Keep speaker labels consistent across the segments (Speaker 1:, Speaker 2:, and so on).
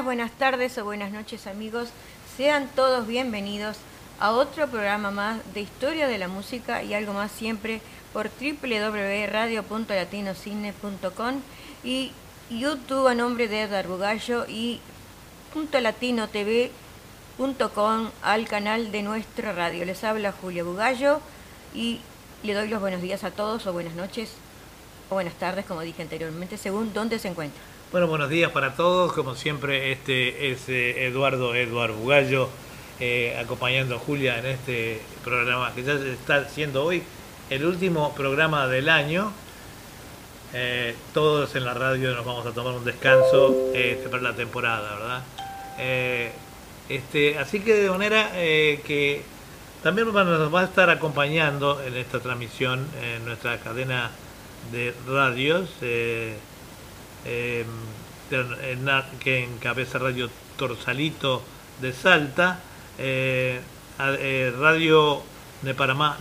Speaker 1: Buenas tardes o buenas noches amigos. Sean todos bienvenidos a otro programa más de Historia de la Música y algo más siempre por www.radio.latinocine.com y YouTube a nombre de Edgar Bugallo y .latinotv.com al canal de nuestra radio. Les habla Julia Bugallo y le doy los buenos días a todos o buenas noches o buenas tardes, como dije anteriormente, según dónde se encuentran.
Speaker 2: Bueno, buenos días para todos. Como siempre, este es eh, Eduardo Eduardo Bugallo eh, acompañando a Julia en este programa que ya está siendo hoy el último programa del año. Eh, todos en la radio nos vamos a tomar un descanso este, para la temporada, ¿verdad? este, así que de manera que también nos va a estar acompañando en esta transmisión en nuestra cadena de radios eh, que encabeza Radio Torsalito de Salta, eh, eh, Radio de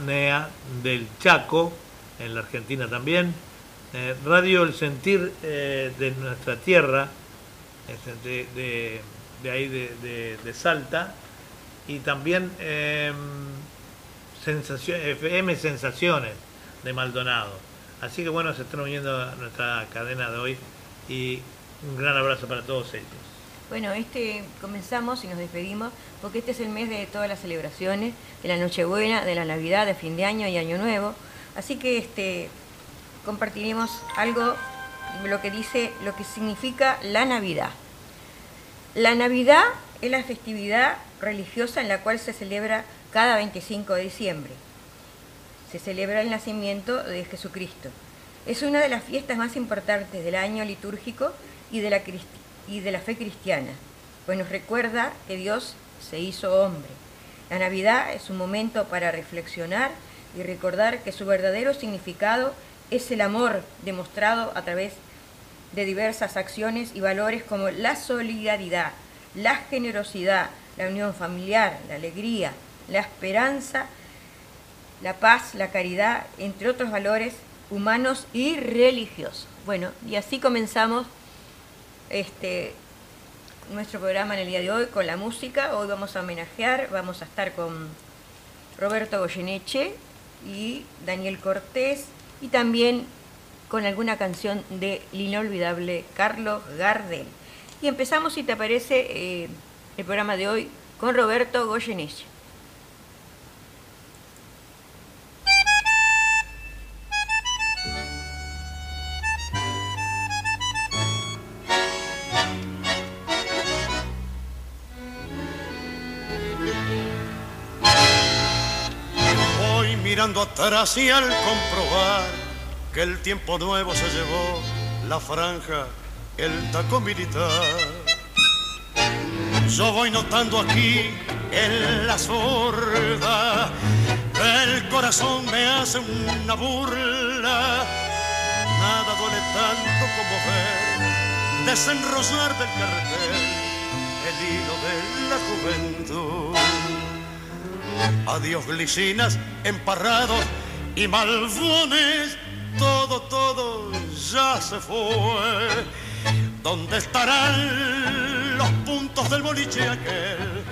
Speaker 2: NEA del Chaco, en la Argentina también, eh, Radio El Sentir de nuestra tierra, de, ahí de, Salta, y también em, FM Sensaciones de Maldonado. Así que bueno, se están uniendo a nuestra cadena de hoy y un gran abrazo para todos ellos.
Speaker 1: Bueno, este comenzamos y nos despedimos porque este es el mes de todas las celebraciones, de la Nochebuena, de la Navidad, de fin de año y Año Nuevo. Así que este compartiremos algo lo que dice lo que significa la Navidad. La Navidad es la festividad religiosa en la cual se celebra cada 25 de diciembre. Se celebra el nacimiento de Jesucristo. Es una de las fiestas más importantes del año litúrgico y de la, fe cristiana, pues nos recuerda que Dios se hizo hombre. La Navidad es un momento para reflexionar y recordar que su verdadero significado es el amor demostrado a través de diversas acciones y valores como la solidaridad, la generosidad, la unión familiar, la alegría, la esperanza, la paz, la caridad, entre otros valores humanos y religiosos. Bueno, y así comenzamos este, nuestro programa en el día de hoy con la música. Hoy vamos a homenajear, vamos a estar con Roberto Goyeneche y Daniel Cortés y también con alguna canción de inolvidable Carlos Gardel. Y empezamos, si te parece, eh, el programa de hoy con Roberto Goyeneche.
Speaker 3: Mirando atrás y al comprobar que el tiempo nuevo se llevó la franja, el taco militar. Yo voy notando aquí en la sorda el corazón me hace una burla. Nada duele tanto como ver desenrosar del cartel el hilo de la juventud. Adiós glicinas, emparrados y malvones, todo, todo ya se fue. ¿Dónde estarán los puntos del boliche aquel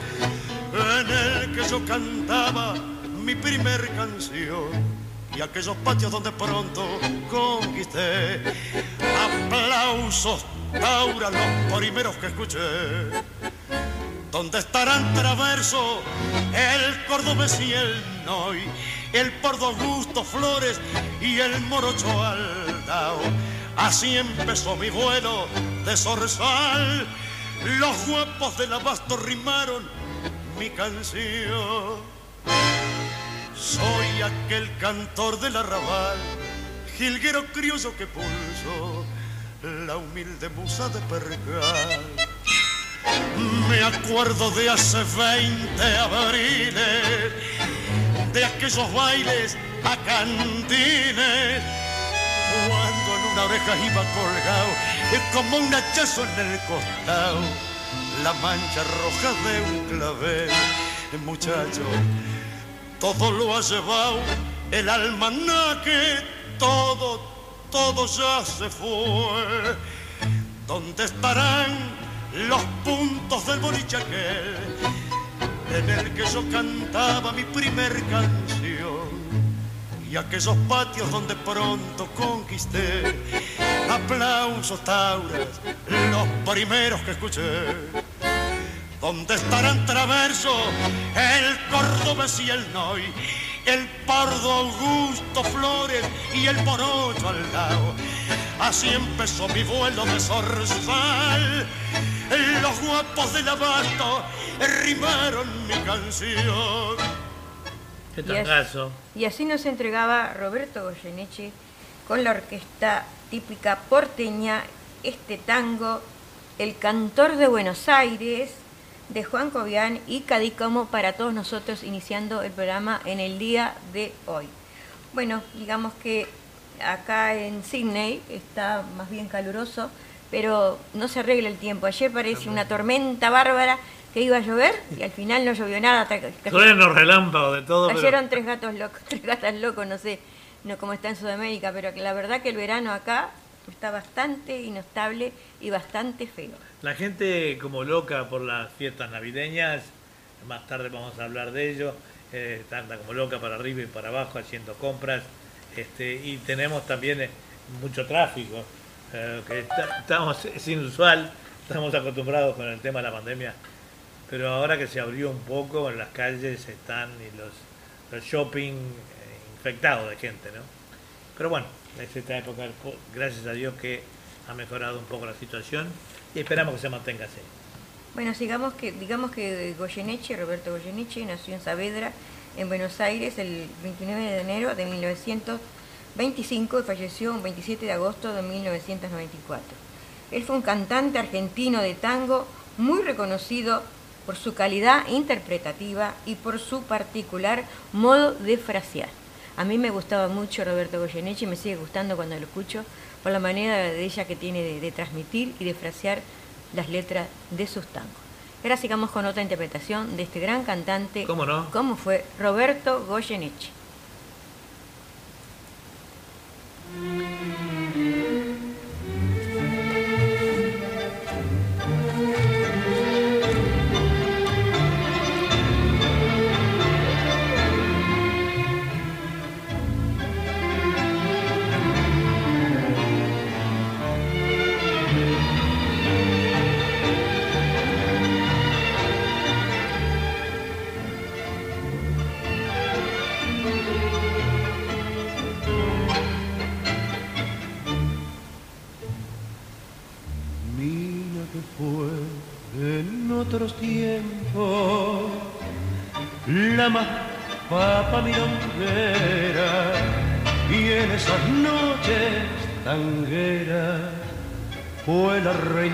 Speaker 3: en el que yo cantaba mi primer canción? Y aquellos patios donde pronto conquisté aplausos, aura los primeros que escuché ¿Dónde estarán traverso el cordobés y el noy, el pordo Augusto Flores y el morocho Aldao? Así empezó mi vuelo de zorzal, los guapos del abasto rimaron mi canción. Soy aquel cantor del arrabal, jilguero criollo que pulso la humilde musa de percal me acuerdo de hace 20 abriles, de aquellos bailes a cantines, cuando en una oreja iba colgado, como un hachazo en el costado, la mancha roja de un clavel. Muchacho, todo lo ha llevado el almanaque, todo, todo ya se fue. ¿Dónde estarán los puntos del boliche aquel en el que yo cantaba mi primer canción y aquellos patios donde pronto conquisté aplausos tauras los primeros que escuché. Donde estarán traverso el cordobés y el noy el pardo Augusto Flores y el morocho al lado. Así empezó mi vuelo de zorzal los guapos del abasto rimaron mi canción.
Speaker 2: Qué
Speaker 1: Y así,
Speaker 2: tangazo.
Speaker 1: y así nos entregaba Roberto Goyeneche con la orquesta típica porteña este tango El cantor de Buenos Aires de Juan Cobian y Cadícamo para todos nosotros iniciando el programa en el día de hoy. Bueno, digamos que acá en Sydney está más bien caluroso, pero no se arregla el tiempo. Ayer parece una tormenta bárbara que iba a llover y al final no llovió nada.
Speaker 2: Truenos, relámpagos, de todo. pero-
Speaker 1: Cayeron tres gatos locos, tres gatas locos, no sé no cómo está en Sudamérica, pero la verdad que el verano acá está bastante inestable y bastante feo.
Speaker 2: La gente como loca por las fiestas navideñas, más tarde vamos a hablar de ello, eh, anda como loca para arriba y para abajo haciendo compras, este, y tenemos también eh, mucho tráfico, eh, que está- estamos, es inusual, estamos acostumbrados con el tema de la pandemia, pero ahora que se abrió un poco, en las calles están y los, los shopping eh, infectados de gente, ¿no? Pero bueno, es esta época, gracias a Dios que ha mejorado un poco la situación y esperamos que se mantenga así.
Speaker 1: Bueno, sigamos que, digamos que Goyeneche, Roberto Goyeneche, nació en Saavedra, en Buenos Aires, el 29 de enero de 1925 y falleció el 27 de agosto de 1994. Él fue un cantante argentino de tango muy reconocido por su calidad interpretativa y por su particular modo de frasear. A mí me gustaba mucho Roberto Goyeneche y me sigue gustando cuando lo escucho por la manera de ella que tiene de, de transmitir y de frasear las letras de sus tangos. Ahora sigamos con otra interpretación de este gran cantante,
Speaker 2: ¿Cómo no?
Speaker 1: como fue Roberto Goyeneche.
Speaker 4: Música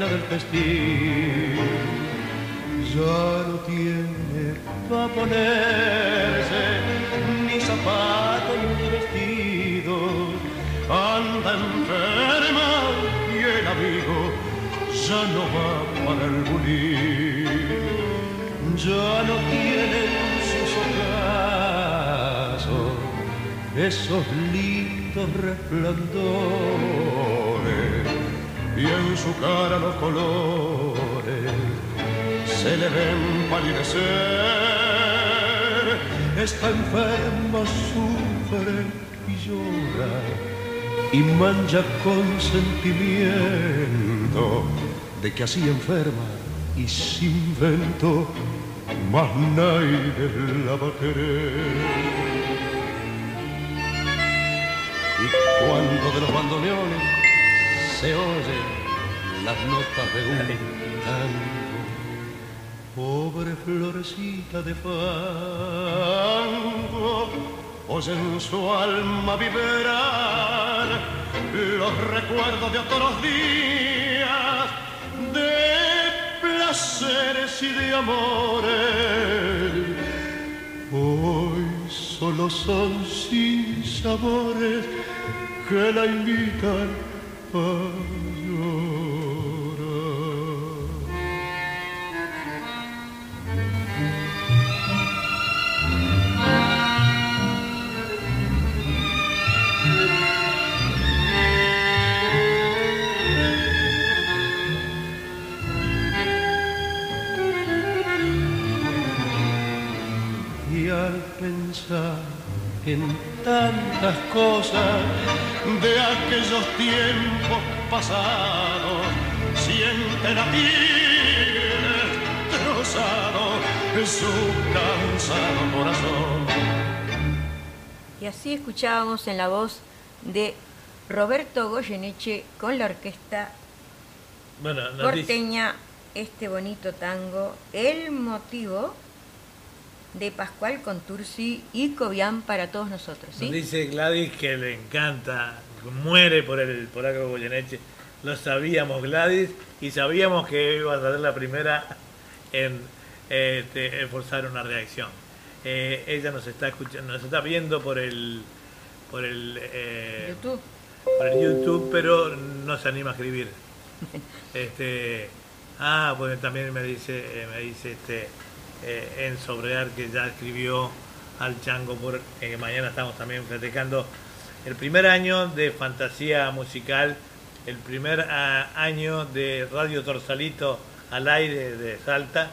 Speaker 4: del festín. Ya no tiene pa' ponerse ni zapatos ni vestido, anda enferma y el amigo ya no va para el bulín. Ya no tiene en sus ocasos esos lindos resplandores y en su cara los colores se le ven palidecer. Está enferma, sufre y llora y mancha con sentimiento de que así enferma y sin vento más nadie la va a querer. Y cuando de los bandoneones se oyen las notas de un tango, pobre florecita de fango, oye en su alma vibrar los recuerdos de otros días, de placeres y de amores. Hoy solo son sin sabores que la invitan
Speaker 5: in tantas cosas de aquellos tiempos pasados. Siente la piel destrozado su cansado corazón.
Speaker 1: Y así escuchábamos en la voz de Roberto Goyeneche con la orquesta
Speaker 2: Bueno,
Speaker 1: porteña este bonito tango, El motivo de Pascual Contursi y Cobian para todos nosotros.
Speaker 2: dice Gladys que le encanta, muere por el polaco Goyeneche. Lo sabíamos Gladys y sabíamos que iba a ser la primera en este, en forzar una reacción. Eh, ella nos está escuchando, nos está viendo por el por el eh,
Speaker 1: YouTube.
Speaker 2: por el YouTube, pero no se anima a escribir. Este, ah, bueno, también me dice, eh, me dice este eh, Enzo Brear que ya escribió al Chango por eh, mañana estamos también festejando el primer año de fantasía musical, el primer ah, año de Radio Torsalito al aire de Salta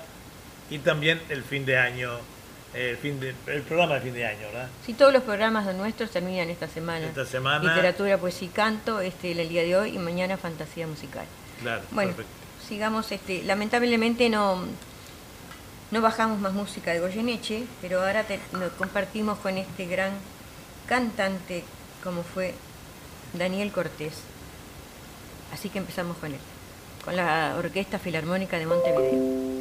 Speaker 2: y también el fin de año, el fin de, el programa de fin de año, ¿verdad?
Speaker 1: Sí, todos los programas de nuestros terminan esta semana.
Speaker 2: Esta semana.
Speaker 1: Literatura, poesía y canto, este el día de hoy y mañana fantasía musical.
Speaker 2: Claro,
Speaker 1: Bueno,
Speaker 2: perfecto.
Speaker 1: sigamos, este, lamentablemente no, no bajamos más música de Goyeneche, pero ahora nos compartimos con este gran cantante como fue Daniel Cortés. Así que empezamos con él, con la Orquesta Filarmónica de Montevideo.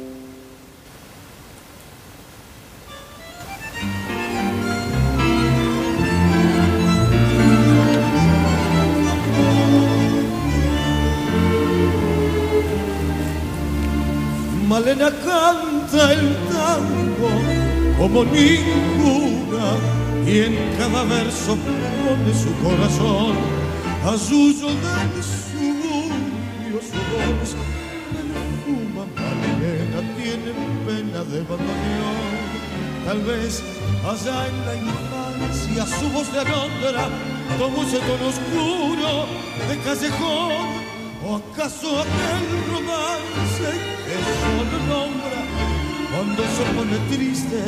Speaker 6: Malena canta el tango como ninguna y en cada verso pone su corazón. A suyo del suburbio su voz Malena tiene pena de bandoneón. Tal vez allá en la infancia su voz de alondra tomó ese tono oscuro de callejón ¿O acaso aquel romance que solo nombra cuando se pone triste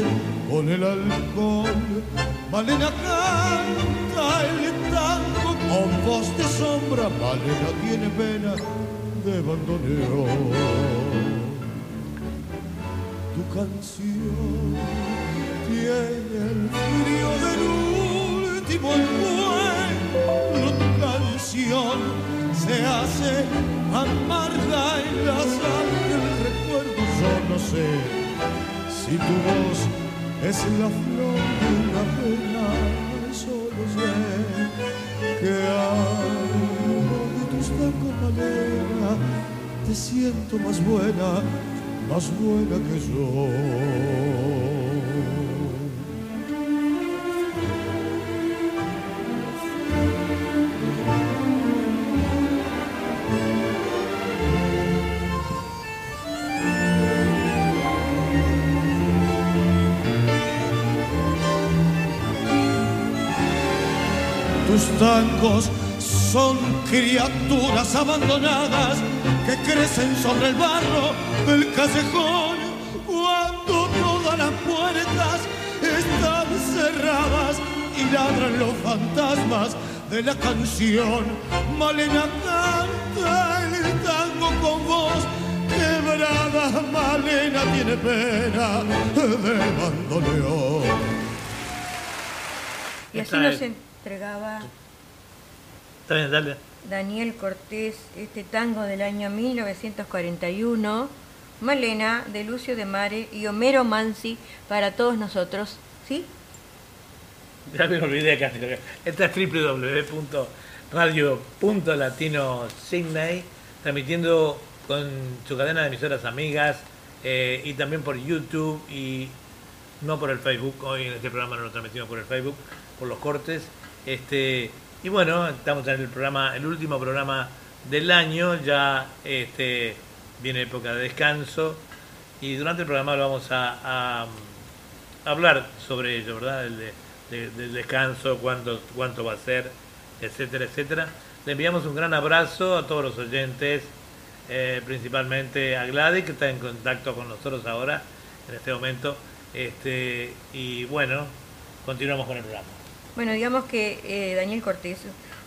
Speaker 6: con el alcohol? Malena canta el tango con voz de sombra, Malena tiene pena de bandoneón. Tu canción tiene el frío del último encuentro, tu canción se hace amarga en la sangre del recuerdo. Yo no sé si tu voz es la flor de una pena, solo sé que algo de tus tacos te siento más buena, más buena que yo. Tangos son criaturas abandonadas que crecen sobre el barro del callejón cuando todas las puertas están cerradas y ladran los fantasmas de la canción. Malena canta el tango con voz quebrada, Malena tiene pena de bandoneón.
Speaker 1: Y así nos entregaba
Speaker 2: Está bien, dale.
Speaker 1: Daniel Cortés este tango del año 1941, Malena de Lucio de Mare y Homero Mansi para todos nosotros, ¿sí?
Speaker 2: Ya me olvidé casi. Esta es www.radio.latino.sydney, transmitiendo con su cadena de emisoras amigas eh, y también por YouTube y no por el Facebook. Hoy en este programa no lo transmitimos por el Facebook, por los cortes. Este, y bueno, estamos en el programa, el último programa del año, ya este, viene época de descanso y durante el programa lo vamos a, hablar sobre ello, ¿verdad? El de- de- del descanso, cuánto, cuánto va a ser, etcétera, etcétera. Le enviamos un gran abrazo a todos los oyentes, eh, principalmente a Gladys, que está en contacto con nosotros ahora, en este momento. Este, y bueno, continuamos con el programa.
Speaker 1: Bueno, digamos que eh, Daniel Cortés,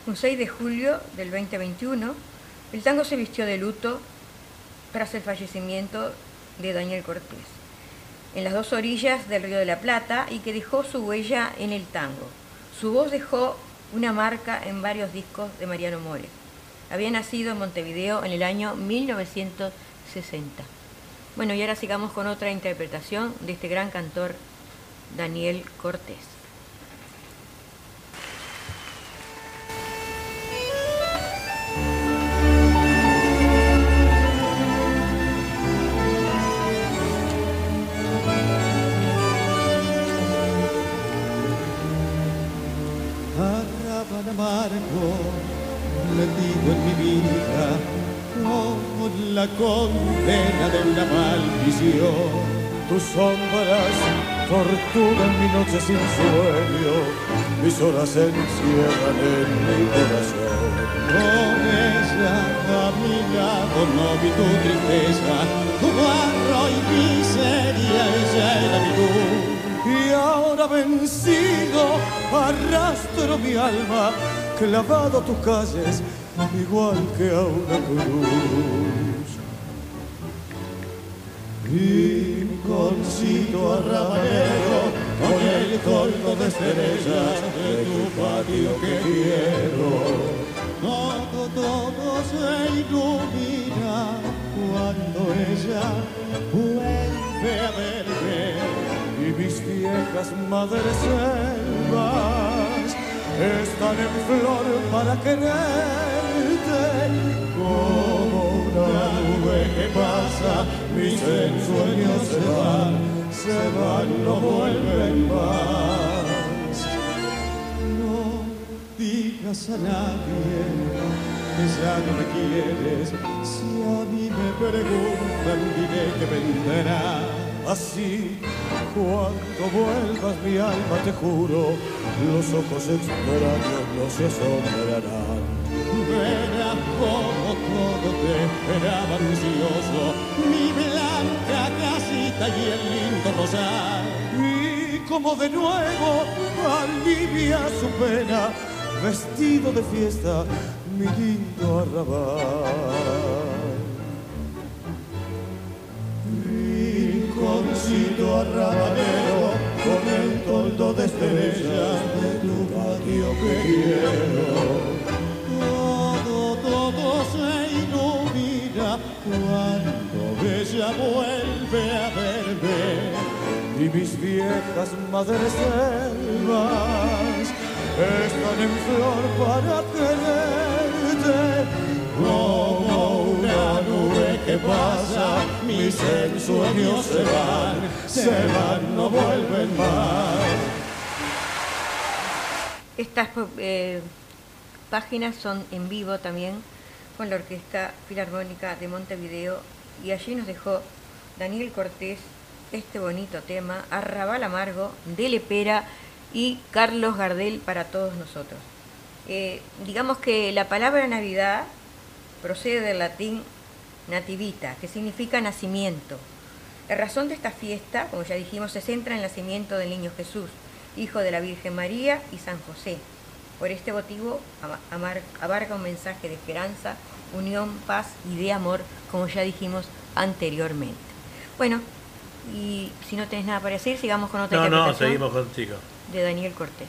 Speaker 1: un 6 de julio del 2021, el tango se vistió de luto tras el fallecimiento de Daniel Cortés, en las dos orillas del Río de la Plata y que dejó su huella en el tango. Su voz dejó una marca en varios discos de Mariano More. Había nacido en Montevideo en el año 1960. Bueno, y ahora sigamos con otra interpretación de este gran cantor Daniel Cortés.
Speaker 6: Arraban amargo, metido en mi vida, como la condena de una maldición. Tus sombras torturan mi noche sin sueño, mis horas se encierran en mi corazón. Con ella a mi no vi tu tristeza, tu barro y miseria, ella era mi luz. Y ahora vencido arrastro mi alma clavado a tus calles igual que a una cruz. Rinconcito arrabalero con el colmo de estrellas de tu patio que quiero. Todo, todo se ilumina cuando ella vuelve a verme mis viejas madres selvas están en flor para quererte. Como una nube que pasa mis ensueños se van se van no vuelven más. No digas a nadie que ya no me quieres. Si a mí me preguntan diré que vendrá así cuando vuelvas mi alma te juro los ojos extraños no se asombrarán. Verás como todo te esperaba ansioso mi blanca casita y el lindo rosal. Y como de nuevo alivia su pena vestido de fiesta mi lindo arrabal rinconcito arrabalero con el toldo de estrellas de tu patio que quiero. Todo, todo se ilumina cuando ella vuelve a verme y mis viejas madres selvas están en flor para quererte como una nube que pasa, mis ensueños se van, se van, no vuelven más.
Speaker 1: Estas eh, páginas son en vivo también con la Orquesta Filarmónica de Montevideo y allí nos dejó Daniel Cortés este bonito tema, Arrabal Amargo, de Lepera y Carlos Gardel para todos nosotros. Eh, digamos que la palabra Navidad procede del latín nativita, que significa nacimiento. La razón de esta fiesta, como ya dijimos, se centra en el nacimiento del niño Jesús, hijo de la Virgen María y San José. Por este motivo abarca un mensaje de esperanza, unión, paz y de amor, como ya dijimos anteriormente. Bueno, y si no tenés nada para decir, sigamos con otra
Speaker 2: No, no, seguimos contigo.
Speaker 1: de Daniel Cortés.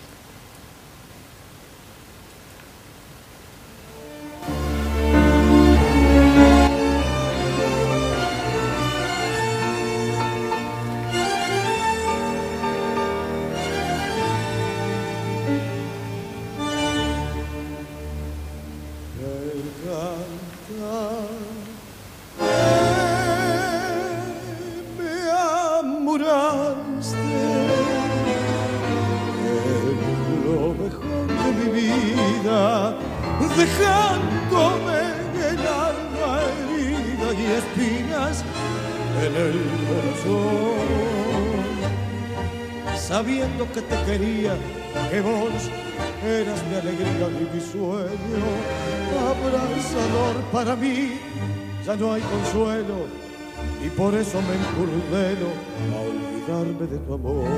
Speaker 6: Consuelo, y por eso me encurdeno a olvidarme de tu amor.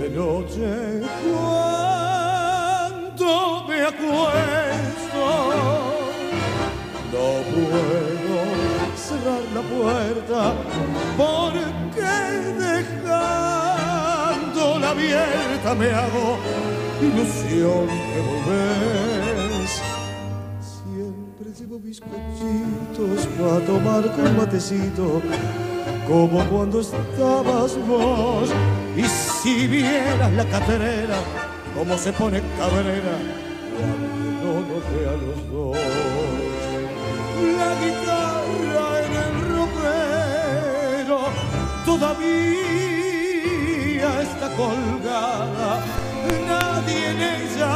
Speaker 6: de noche cuando me acuesto. No puedo cerrar la puerta porque dejándola abierta me hago ilusión de volver. Mis cochitos para tomar con matecito como cuando estabas vos. Y si vieras la caterera, como se pone cabrera cuando no ve a los dos. La guitarra en el ropero todavía está colgada, nadie en ella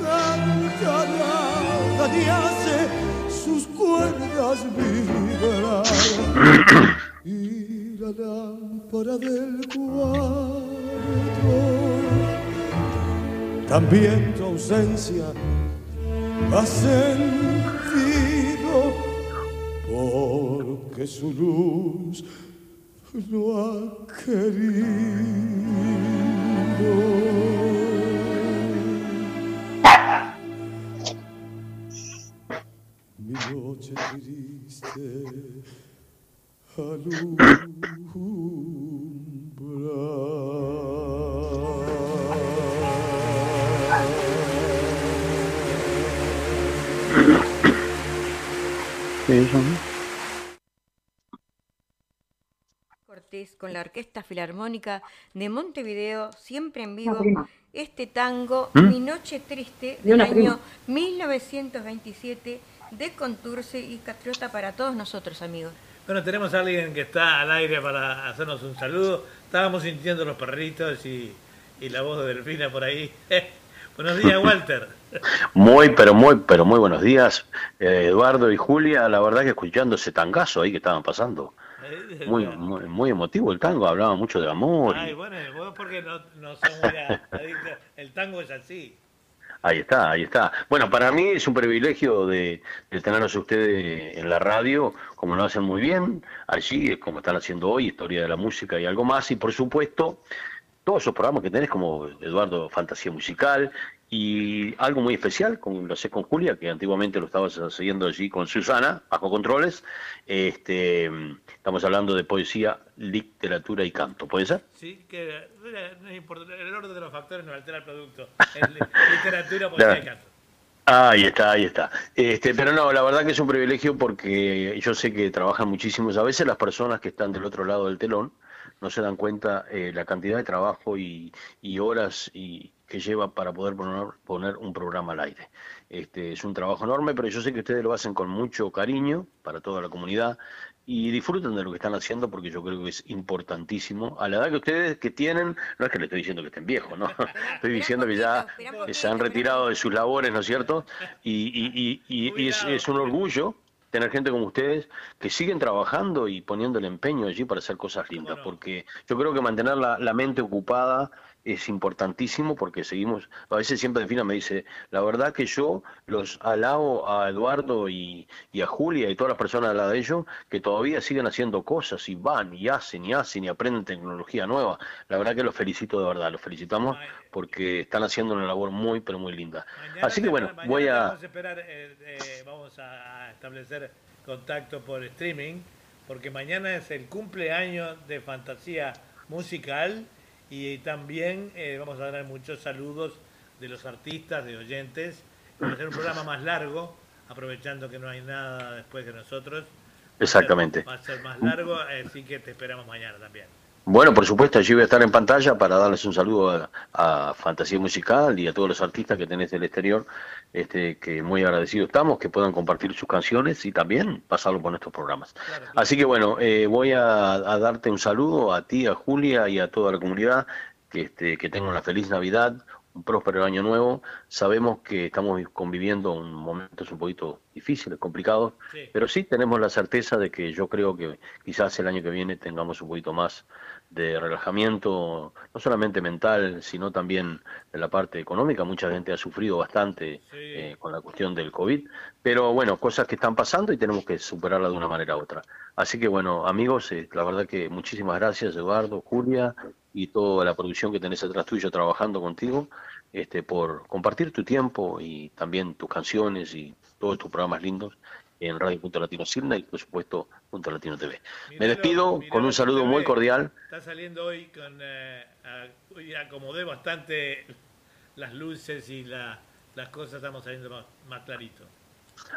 Speaker 6: canta nada ni hace sus cuerdas vibrar y la lámpara del cuarto. También tu ausencia ha sentido porque su luz no ha querido. Noche triste
Speaker 1: Cortés con la Orquesta Filarmónica de Montevideo, siempre en vivo, este tango Mi Noche Triste del año 1927 de Conturce y Catriota para todos nosotros, amigos.
Speaker 2: Bueno, tenemos a alguien que está al aire para hacernos un saludo. Estábamos sintiendo los perritos y, y la voz de Delfina por ahí. Buenos días, Walter.
Speaker 7: Muy, pero muy, pero muy buenos días, eh, Eduardo y Julia. La verdad que escuchando ese tangazo ahí que estaban pasando. Muy, muy, muy emotivo el tango, hablaba mucho de amor. y-
Speaker 2: Ay, bueno, vos porque no, no son muy adictos. El tango es así.
Speaker 7: Ahí está, ahí está. Bueno, para mí es un privilegio de, de tenerlos a ustedes en la radio, como lo hacen muy bien, allí, como están haciendo hoy, Historia de la Música y algo más, y por supuesto, todos esos programas que tenés, como Eduardo Fantasía Musical, y algo muy especial, como lo sé con Julia, que antiguamente lo estabas haciendo allí con Susana, bajo controles, este, estamos hablando de poesía, literatura y canto, ¿puede ser?
Speaker 2: Sí, que no importa, el orden de los factores no altera el producto. Literatura, poesía y canto.
Speaker 7: Ahí está, ahí está. Este, pero no, la verdad que es un privilegio porque yo sé que trabajan muchísimos. A veces las personas que están del otro lado del telón no se dan cuenta eh, la cantidad de trabajo y, y horas y que lleva para poder poner, poner un programa al aire. Este, es un trabajo enorme, pero yo sé que ustedes lo hacen con mucho cariño para toda la comunidad y disfruten de lo que están haciendo porque yo creo que es importantísimo. A la edad que ustedes que tienen, no es que le estoy diciendo que estén viejos, ¿no? Estoy diciendo que ya se han retirado de sus labores, ¿no es cierto? Y, y- y- y- y es, es un orgullo tener gente como ustedes que siguen trabajando y poniendo el empeño allí para hacer cosas lindas, porque yo creo que mantener la, la mente ocupada es importantísimo porque seguimos, a veces siempre Delfina me dice, la verdad que yo los alabo a Eduardo y, y a Julia y todas las personas al lado de ellos que todavía siguen haciendo cosas y van y hacen y hacen y aprenden tecnología nueva. La verdad que los felicito de verdad, los felicitamos porque están haciendo una labor muy pero muy linda.
Speaker 2: Mañana
Speaker 7: Así que bueno,
Speaker 2: mañana
Speaker 7: voy a...
Speaker 2: Vamos a esperar, eh, eh, vamos a establecer contacto por streaming, porque mañana es el cumpleaños de Fantasía Musical y también eh, vamos a dar muchos saludos de los artistas, de oyentes. Va a ser un programa más largo, aprovechando que no hay nada después de nosotros.
Speaker 7: Exactamente.
Speaker 2: Va a ser más largo, así que te esperamos mañana también.
Speaker 7: Bueno, por supuesto, allí voy a estar en pantalla para darles un saludo a, a Fantasía Musical y a todos los artistas que tenés del exterior, este, que muy agradecidos estamos, que puedan compartir sus canciones y también pasarlo por nuestros programas. Así que bueno, eh, voy a, a darte un saludo a ti, a Julia y a toda la comunidad, que, este, que tengan una feliz Navidad, un próspero año nuevo. Sabemos que estamos conviviendo en momentos un poquito difíciles, complicados, pero sí tenemos la certeza de que yo creo que quizás el año que viene tengamos un poquito más de relajamiento, no solamente mental, sino también de la parte económica. Mucha gente ha sufrido bastante eh, con la cuestión del COVID, pero bueno, cosas que están pasando y tenemos que superarlas de una manera u otra. Así que bueno, amigos, eh, la verdad que muchísimas gracias, Eduardo, Julia y toda la producción que tenés atrás tuyo trabajando contigo, este, por compartir tu tiempo y también tus canciones y todos tus programas lindos en Radio Punto Latino Sirna y por supuesto Punto Latino TV. Me despido con un saludo muy cordial.
Speaker 2: Está saliendo hoy con eh, acomodé bastante las luces y la, las cosas estamos saliendo más, más clarito.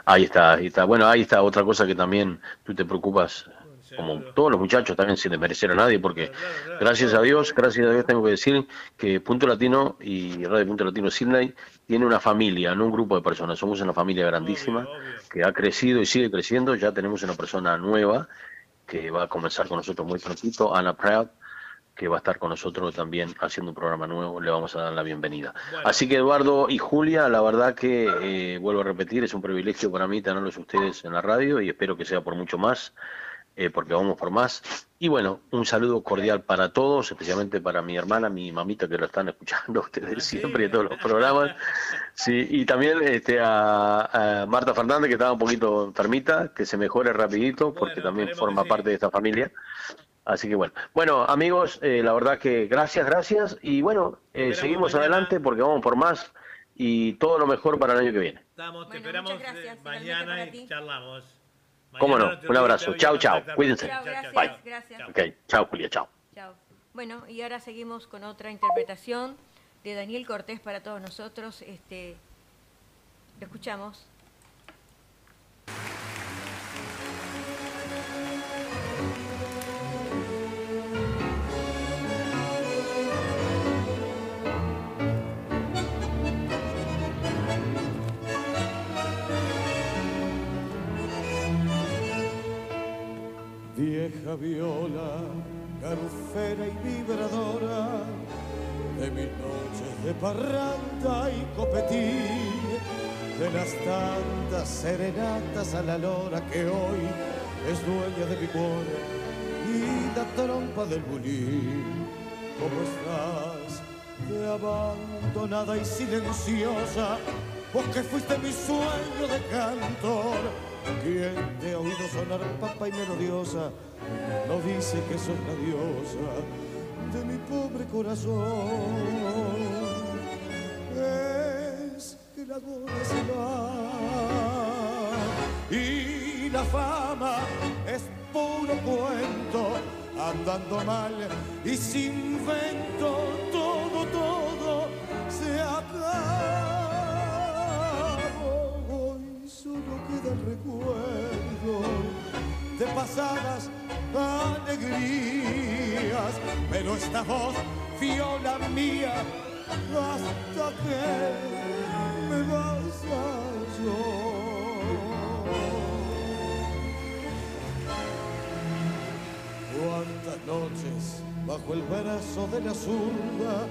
Speaker 7: Ahí está, ahí está. Bueno, ahí está otra cosa que también tú te preocupas como todos los muchachos también sin desmerecer a nadie, porque gracias a Dios, gracias a Dios tengo que decir que Punto Latino y Radio Punto Latino Sydney tiene una familia, no un grupo de personas, somos una familia grandísima que ha crecido y sigue creciendo, ya tenemos una persona nueva que va a comenzar con nosotros muy prontito, Ana Proud, que va a estar con nosotros también haciendo un programa nuevo, le vamos a dar la bienvenida. Así que Eduardo y Julia, la verdad que, eh, vuelvo a repetir, es un privilegio para mí tenerlos ustedes en la radio y espero que sea por mucho más. Eh, porque vamos por más. Y bueno, un saludo cordial para todos, especialmente para mi hermana, mi mamita que lo están escuchando ustedes siempre en todos los programas. Sí, y también este, a, Marta Fernández, que estaba un poquito enfermita, que se mejore rapidito, porque también forma parte de esta familia. Así que bueno, bueno amigos, eh, la verdad que gracias, gracias. Y bueno, eh, seguimos adelante porque vamos por más y todo lo mejor para el año que viene.
Speaker 2: Estamos, te esperamos mañana y charlamos.
Speaker 7: ¿Cómo no? Un abrazo. Chao, chao. Cuídense.
Speaker 1: gracias,
Speaker 7: Bye.
Speaker 1: gracias.
Speaker 7: Ok, chao, Julia, chao.
Speaker 1: Chao. Bueno, y ahora seguimos con otra interpretación de Daniel Cortés para todos nosotros. Este, lo escuchamos.
Speaker 6: Vieja viola, garufera y vibradora de mis noches de parranda y copetín, de las tantas serenatas a la lora que hoy es dueña de mi cuore y la trompa del bulín. ¿Cómo estás? De abandonada y silenciosa, vos que fuiste mi sueño de cantor quien te ha oído sonar papa y melodiosa no dice que sos la diosa de mi pobre corazón. Es que la va y la fama es puro cuento, andando mal y sin vento, todo, todo se acaba solo queda el recuerdo de pasadas alegrías, pero esta voz, viola mía, hasta que me vas a yo. Cuántas noches bajo el brazo de la zurda,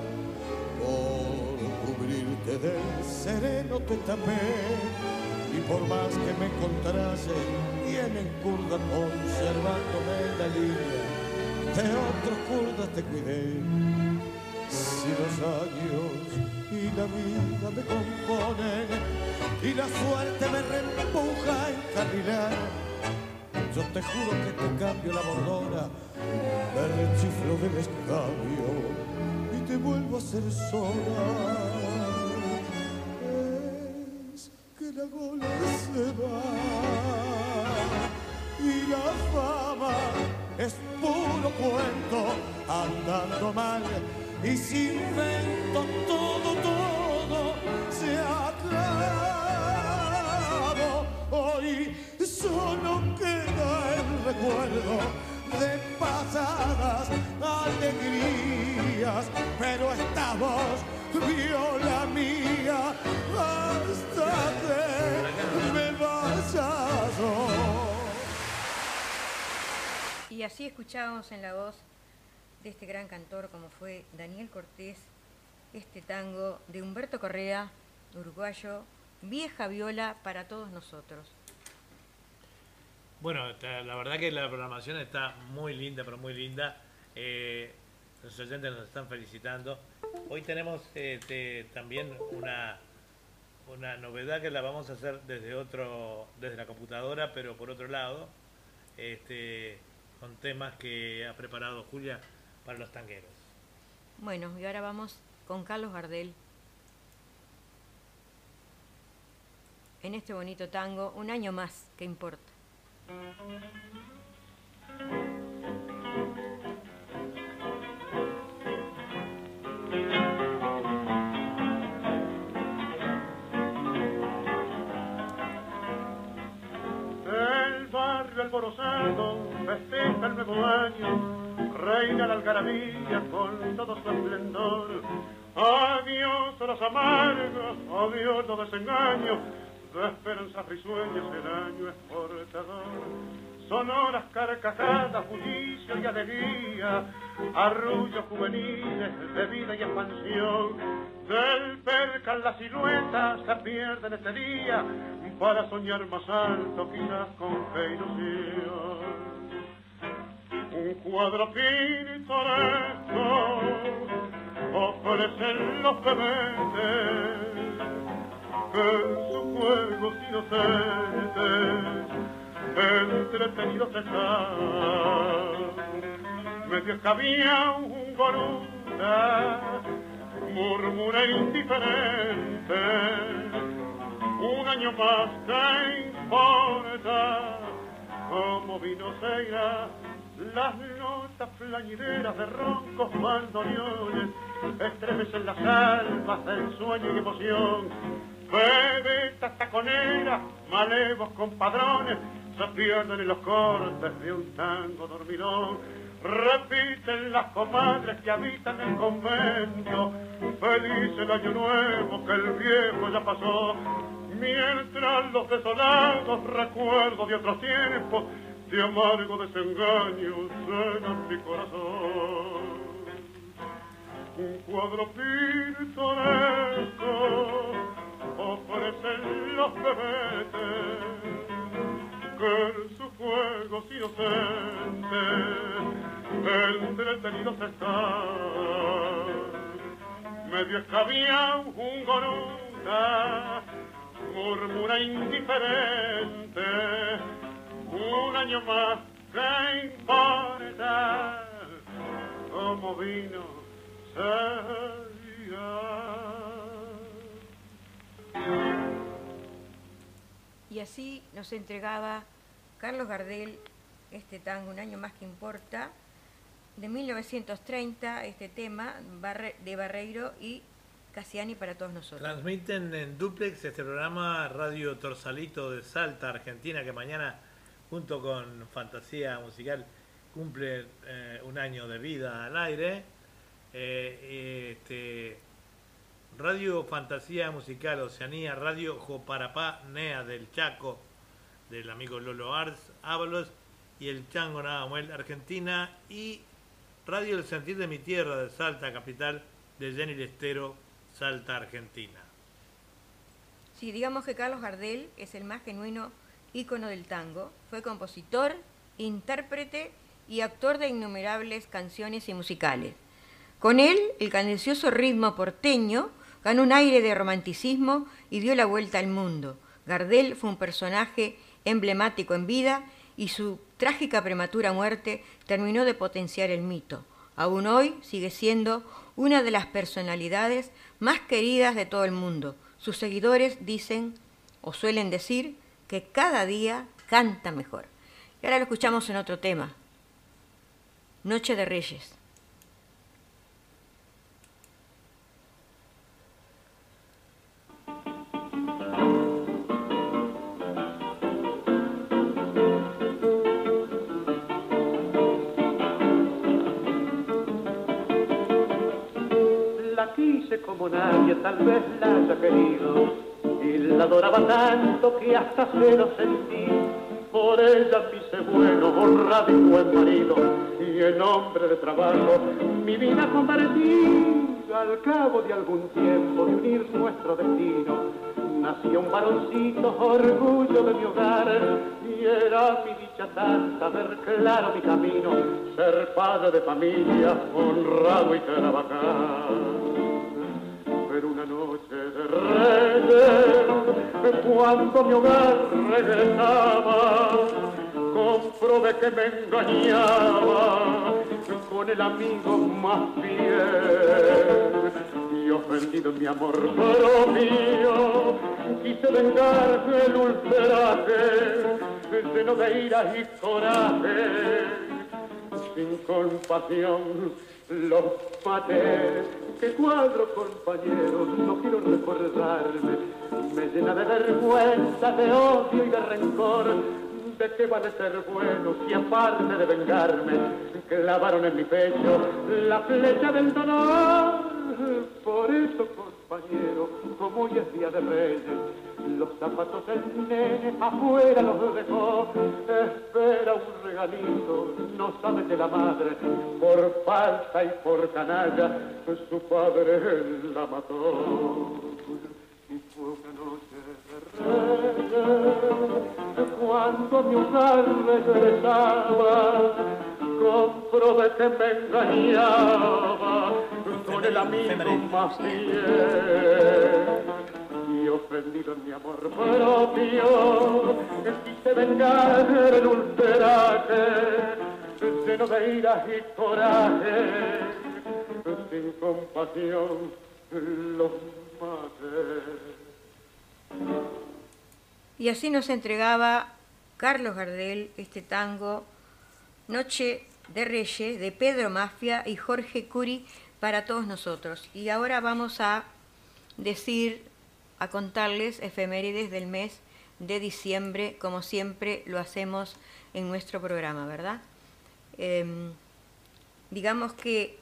Speaker 6: por cubrirte del sereno te tapé por más que me encontrase tienen curda conservándome la línea de otros curdas te cuidé. Si los años y la vida me componen y la suerte me reempuja a encarrilar yo te juro que te cambio la bordona me rechiflo del escabio y te vuelvo a ser sola y la fama es puro cuento andando mal y sin vento todo todo se acabó hoy solo queda el recuerdo de pasadas alegrías pero esta voz viola mía hasta que me vayas.
Speaker 1: Y así escuchábamos en la voz de este gran cantor como fue Daniel Cortés, este tango de Humberto Correa, uruguayo, vieja viola para todos nosotros.
Speaker 2: Bueno, la verdad que la programación está muy linda, pero muy linda. Eh, los oyentes nos están felicitando. Hoy tenemos este, también una, una novedad que la vamos a hacer desde otro, desde la computadora, pero por otro lado, este, con temas que ha preparado Julia para los tangueros.
Speaker 1: Bueno, y ahora vamos con Carlos Gardel. En este bonito tango, un año más, ¿qué importa?
Speaker 8: Barrio alborozado festeja el nuevo año, reina la algarabía con todo su esplendor. Adiós a los amargos, adiós los desengaños, de esperanzas risueñas el año es portador. Sonoras carcajadas, bullicio y alegría, arrullos juveniles de vida y expansión. Del percal la silueta se pierde en este día, para soñar más alto quizás con fe ilusión. Un cuadro pintoresco ofrecen los que en su juego inocentes entretenidos están. Medio que había un gorunda, murmura indiferente, un año más que importa, como vino se las notas plañideras de roncos bandoneones estremecen las almas del sueño y emoción. Bebetas taconeras, malevos compadrones, se pierden en los cortes de un tango dormilón. Repiten las comadres que habitan el convento, feliz el año nuevo que el viejo ya pasó. Mientras los desolados recuerdos de otros tiempos, de amargo desengaño llenan mi corazón. Un cuadro pintoresco ofrecen los sus juegos inocentes entretenidos están. Medio escabía un goruda, murmura indiferente, un año más que importa, como vino sería.
Speaker 1: Y así nos entregaba Carlos Gardel este tango, Un año más que importa, de 1930, este tema de Barreiro y Cassiani para todos nosotros.
Speaker 2: Transmiten en duplex este programa Radio Torsalito de Salta, Argentina, que mañana, junto con Fantasía Musical, cumple eh, un año de vida al aire. Eh, este, Radio Fantasía Musical Oceanía, Radio Joparapá Nea del Chaco, del amigo Lolo Ars Ábalos, y el Chango Nadamuel Argentina, y Radio El Sentir de mi Tierra de Salta, capital de Jenny Lestero, Salta, Argentina.
Speaker 1: Sí, digamos que Carlos Gardel es el más genuino ícono del tango. Fue compositor, intérprete y actor de innumerables canciones y musicales. Con él, el cadencioso ritmo porteño ganó un aire de romanticismo y dio la vuelta al mundo. Gardel fue un personaje emblemático en vida y su trágica prematura muerte terminó de potenciar el mito. Aún hoy sigue siendo una de las personalidades más queridas de todo el mundo. Sus seguidores dicen o suelen decir que cada día canta mejor. Y ahora lo escuchamos en otro tema. Noche de Reyes.
Speaker 9: Como nadie tal vez la haya querido y la adoraba tanto que hasta se lo sentí. Por ella hice bueno, honrado y buen marido y en hombre de trabajo mi vida convertí. Al cabo de algún tiempo de unir nuestro destino nació un varoncito, orgullo de mi hogar y era mi dicha tanta ver claro mi camino, ser padre de familia, honrado y trabajar pero una noche de reyes, cuando mi hogar regresaba, comprobé que me engañaba
Speaker 8: con el amigo más fiel. Y ofendido en mi amor propio, quise vengar el ultraje, lleno de ira y coraje, sin compasión los maté. Que cuadro, compañeros, no quiero recordarme, me llena de vergüenza, de odio y de rencor ¿De qué van a ser buenos si aparte de vengarme clavaron en mi pecho la flecha del dolor? Por eso, compañero, como hoy es día de reyes, los zapatos del nene afuera los dejó. Espera un regalito, no sabe que la madre, por falsa y por canalla, su padre la mató. Y fue una noche cuando mi hogar regresaba, comprobé que me engañaba con el amigo más fiel. Y ofendido en mi amor propio, quise vengar el ultraje, lleno de ira y coraje, sin compasión los maté.
Speaker 1: Y así nos entregaba Carlos Gardel este tango Noche de Reyes de Pedro Mafia y Jorge Curi para todos nosotros. Y ahora vamos a decir, a contarles efemérides del mes de diciembre, como siempre lo hacemos en nuestro programa, ¿verdad? Em, digamos que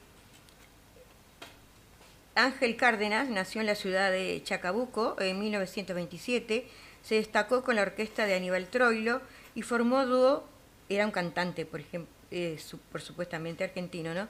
Speaker 1: Ángel Cárdenas nació en la ciudad de Chacabuco en 1927 se destacó con la orquesta de Aníbal Troilo y formó dúo, era un cantante, por ejemplo, eh, por supuestamente argentino, ¿no?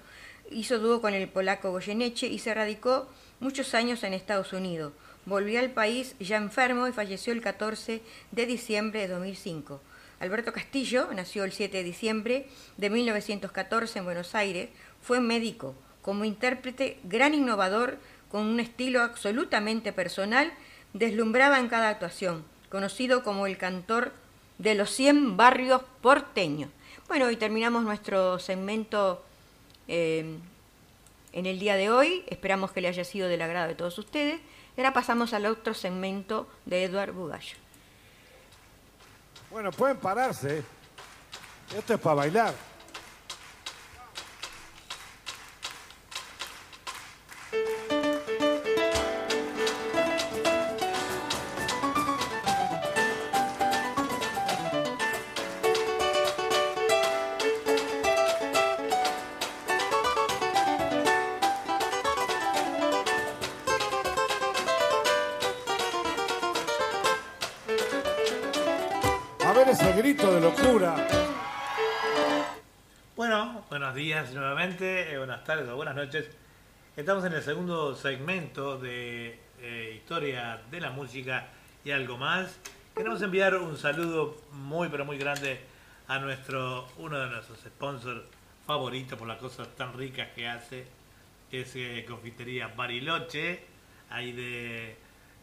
Speaker 1: Hizo dúo con el polaco Goyeneche y se radicó muchos años en Estados Unidos. Volvió al país ya enfermo y falleció el 14 de diciembre de 2005. Alberto Castillo nació el 7 de diciembre de 1914 en Buenos Aires. Fue médico, como intérprete, gran innovador, con un estilo absolutamente personal, deslumbraba en cada actuación conocido como el cantor de los 100 barrios porteños. Bueno, y terminamos nuestro segmento eh, en el día de hoy. Esperamos que le haya sido del agrado de todos ustedes. ahora pasamos al otro segmento de Eduard Bugallo.
Speaker 10: Bueno, pueden pararse. Esto es para bailar.
Speaker 2: Tardes o buenas noches. Estamos en el segundo segmento de eh, Historia de la Música y algo más. Queremos enviar un saludo muy pero muy grande a nuestro uno de nuestros sponsors favoritos por las cosas tan ricas que hace, que es eh, Confitería Bariloche, ahí de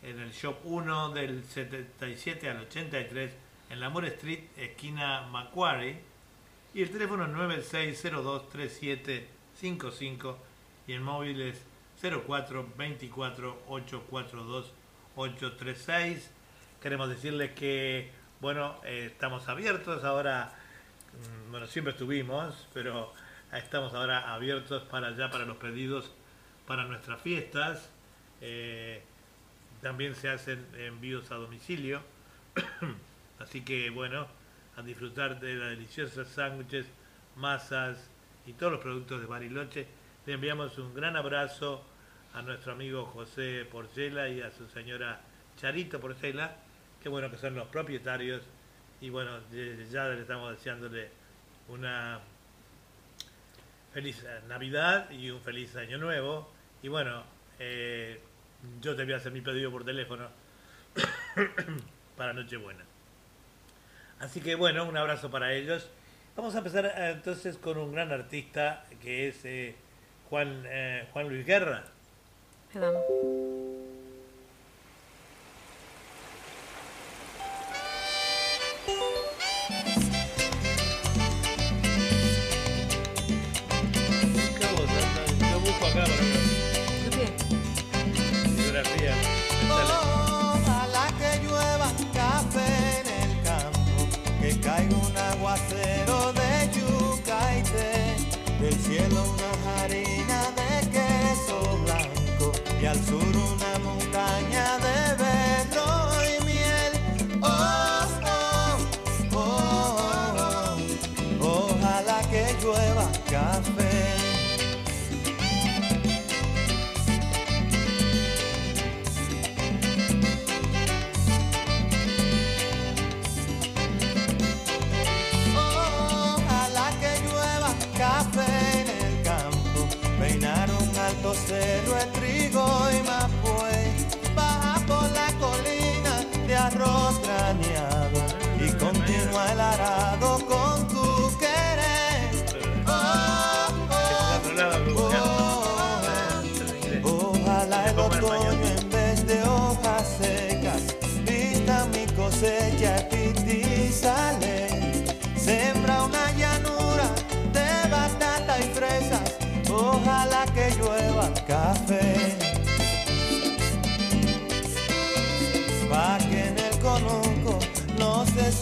Speaker 2: en el shop 1 del 77 al 83 en la Moore Street, esquina Macquarie y el teléfono es 96023755 y el móvil es 0424842836. Queremos decirles que, bueno, eh, estamos abiertos ahora, mm, bueno, siempre estuvimos, pero estamos ahora abiertos para ya para los pedidos para nuestras fiestas. Eh, también se hacen envíos a domicilio. Así que, bueno, a disfrutar de las deliciosas sándwiches, masas y todos los productos de Bariloche. Le enviamos un gran abrazo a nuestro amigo José Porcela y a su señora Charito Porcela, que bueno que son los propietarios y bueno, ya le estamos deseándole una feliz Navidad y un feliz año nuevo. Y bueno, eh, yo te voy a hacer mi pedido por teléfono para Nochebuena. Así que bueno, un abrazo para ellos. Vamos a empezar eh, entonces con un gran artista que es eh, Juan, eh, Juan Luis Guerra.
Speaker 11: Y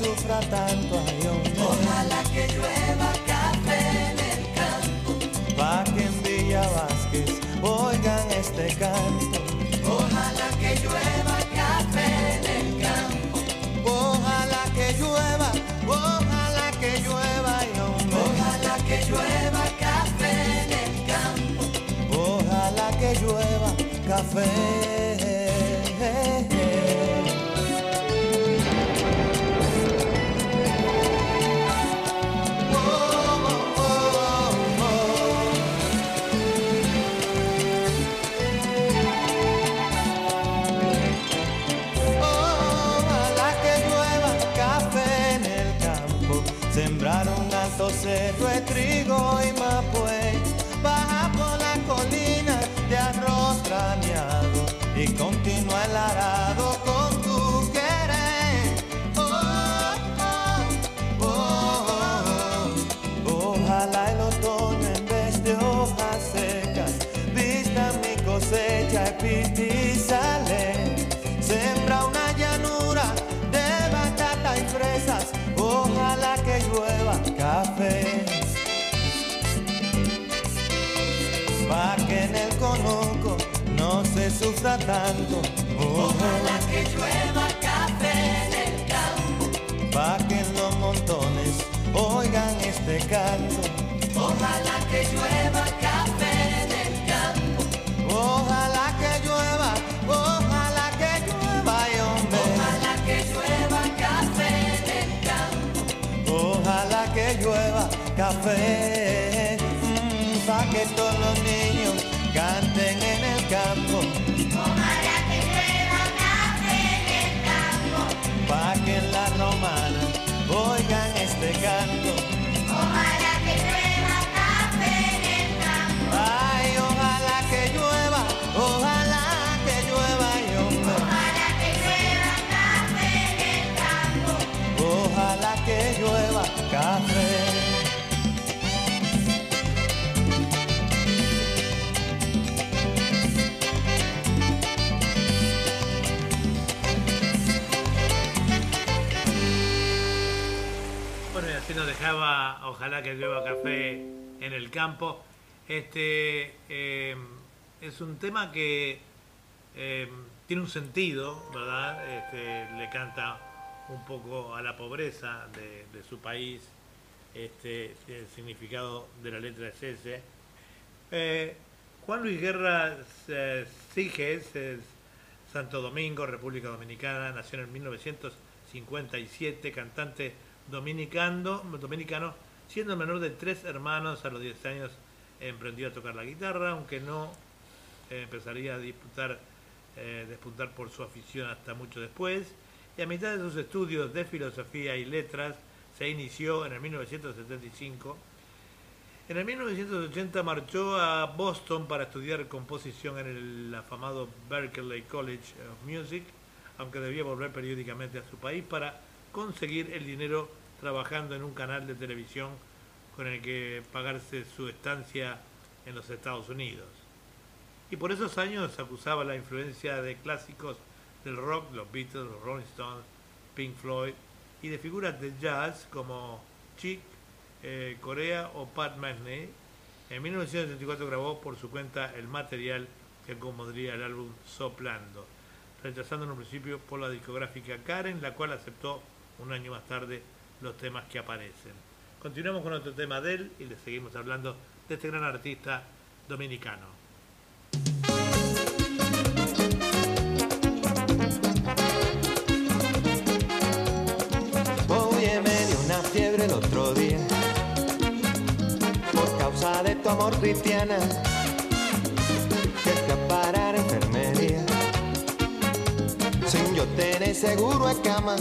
Speaker 11: sufra tanto. ay, hombre.
Speaker 12: Ojalá que llueva café en el campo.
Speaker 11: Pa' que en Villa Vázquez oigan este canto.
Speaker 12: Ojalá que llueva café en el campo.
Speaker 11: Ojalá que llueva, ojalá que llueva, y hombre.
Speaker 12: Ojalá que llueva café en el campo.
Speaker 11: Ojalá que llueva café. Llueva café. Pa' que en el conuco no se sufra tanto.
Speaker 12: Ojalá que llueva café en el campo.
Speaker 11: Pa' que en los montones oigan este canto.
Speaker 12: Ojalá que llueva café,
Speaker 11: mm, que
Speaker 12: ojalá que llueva café en el campo.
Speaker 11: Este
Speaker 2: eh, es un tema que eh, tiene un sentido, ¿verdad? Este, le canta un poco a la pobreza de, su país. Este, el significado de la letra es ese. Eh, Juan Luis Guerra Siges es Santo Domingo, República Dominicana, nació en 1957, cantante dominicano, dominicano, siendo el menor de tres hermanos, a los 10 años emprendió a tocar la guitarra, aunque no eh, empezaría a disputar, eh, por su afición hasta mucho después, y a mitad de sus estudios de filosofía y letras se inició en el 1975. En el 1980 marchó a Boston para estudiar composición en el afamado Berklee College of Music, aunque debía volver periódicamente a su país para conseguir el dinero trabajando en un canal de televisión con el que pagarse su estancia en los Estados Unidos. Y por esos años acusaba la influencia de clásicos del rock, los Beatles, los Rolling Stones, Pink Floyd, y de figuras de jazz como Chick, eh, Corea o Pat Metheny.
Speaker 11: En 1984 grabó por su cuenta el material que compondría el álbum Soplando, rechazando en un principio por la discográfica Karen, la cual aceptó un año más tarde los temas que aparecen. Continuamos con otro tema de él y le seguimos hablando de este gran artista dominicano.
Speaker 2: fiebre el otro día por causa de tu amor cristiana que escapará a enfermería sin yo tener seguro a cama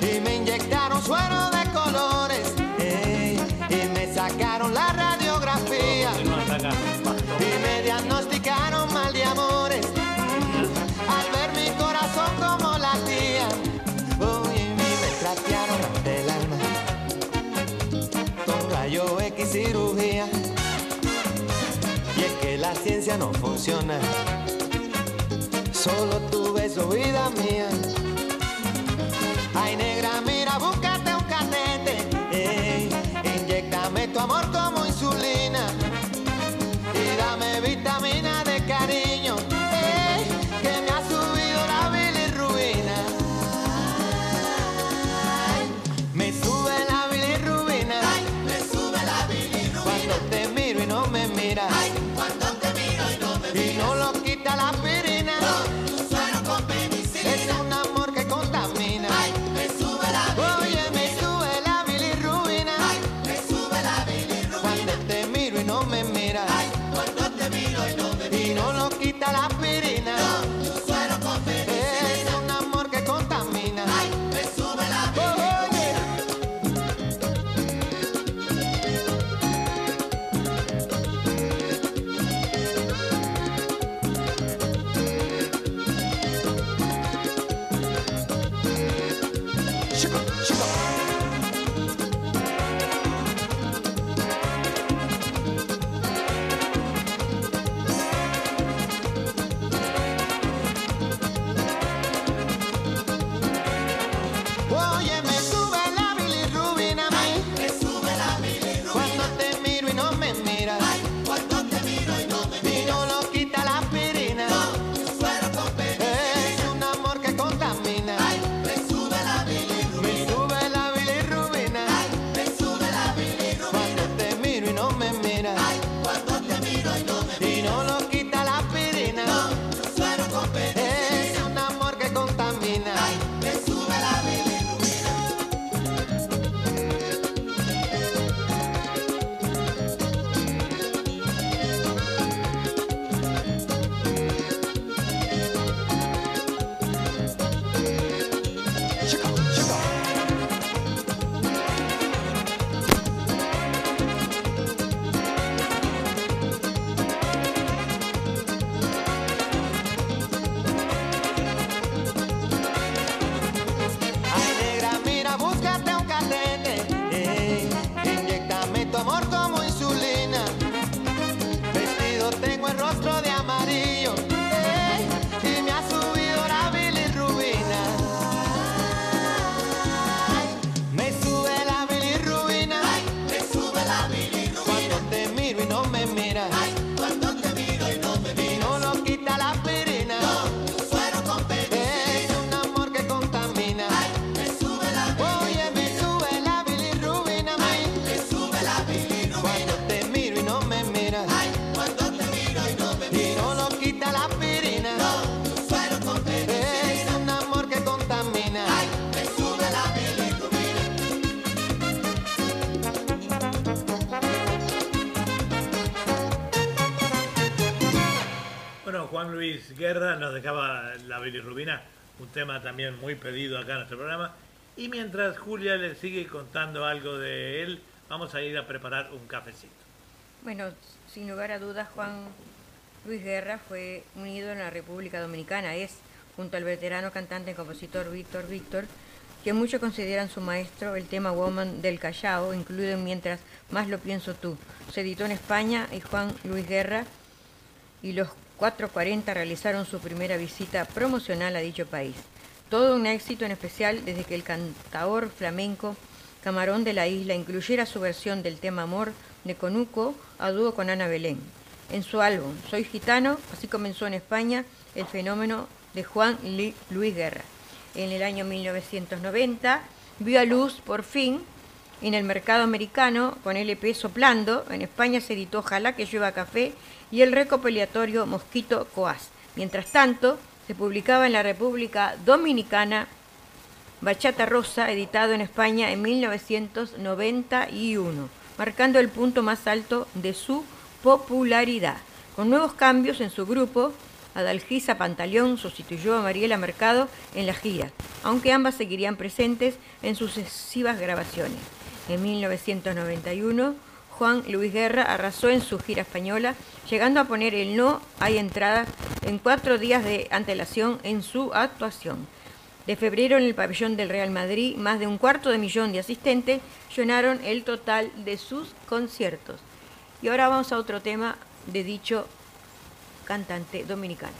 Speaker 2: y me inyectaron suero de colores. Y me sacaron la radiografía. Y me diagnosticaron mal de amores. Al ver mi corazón como latía. Uy, y me trastearon del alma. Con rayo X cirugía. Y es que la ciencia no funciona. Solo tú ves vida mía. Ay, negra, mira,
Speaker 11: busca. Guerra nos dejaba la bilirrubina, un tema también muy pedido acá en nuestro programa. Y mientras Julia le sigue contando algo de él, vamos a ir a preparar un cafecito.
Speaker 1: Bueno, sin lugar a dudas, Juan Luis Guerra fue unido en la República Dominicana. Es, junto al veterano cantante y compositor Víctor Víctor, que muchos consideran su maestro, el tema Woman del Callao, incluido en Mientras más lo pienso tú. Se editó en España y Juan Luis Guerra y los 440 realizaron su primera visita promocional a dicho país. Todo un éxito en especial desde que el cantador flamenco Camarón de la Isla incluyera su versión del tema Amor de Conuco a dúo con Ana Belén. En su álbum Soy Gitano, así comenzó en España el fenómeno de Juan Luis Guerra. En el año 1990 vio a luz por fin en el mercado americano con LP Soplando. En España se editó Ojalá que llueva café y el recopilatorio Mosquito Coaz. Mientras tanto, se publicaba en la República Dominicana Bachata Rosa, editado en España en 1991, marcando el punto más alto de su popularidad. Con nuevos cambios en su grupo, Adalgisa Pantaleón sustituyó a Mariela Mercado en la gira, aunque ambas seguirían presentes en sucesivas grabaciones. En 1991, Juan Luis Guerra arrasó en su gira española, llegando a poner el no hay entradas en cuatro días de antelación en su actuación. De febrero en el pabellón del Real Madrid, más de un cuarto de millón de asistentes llenaron el total de sus conciertos. Y ahora vamos a otro tema de dicho cantante dominicano.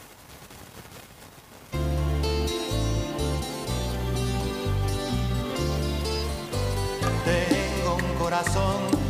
Speaker 11: Corazón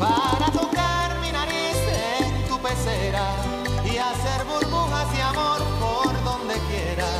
Speaker 11: para tocar mi nariz en tu pecera y hacer burbujas de amor por donde quiera.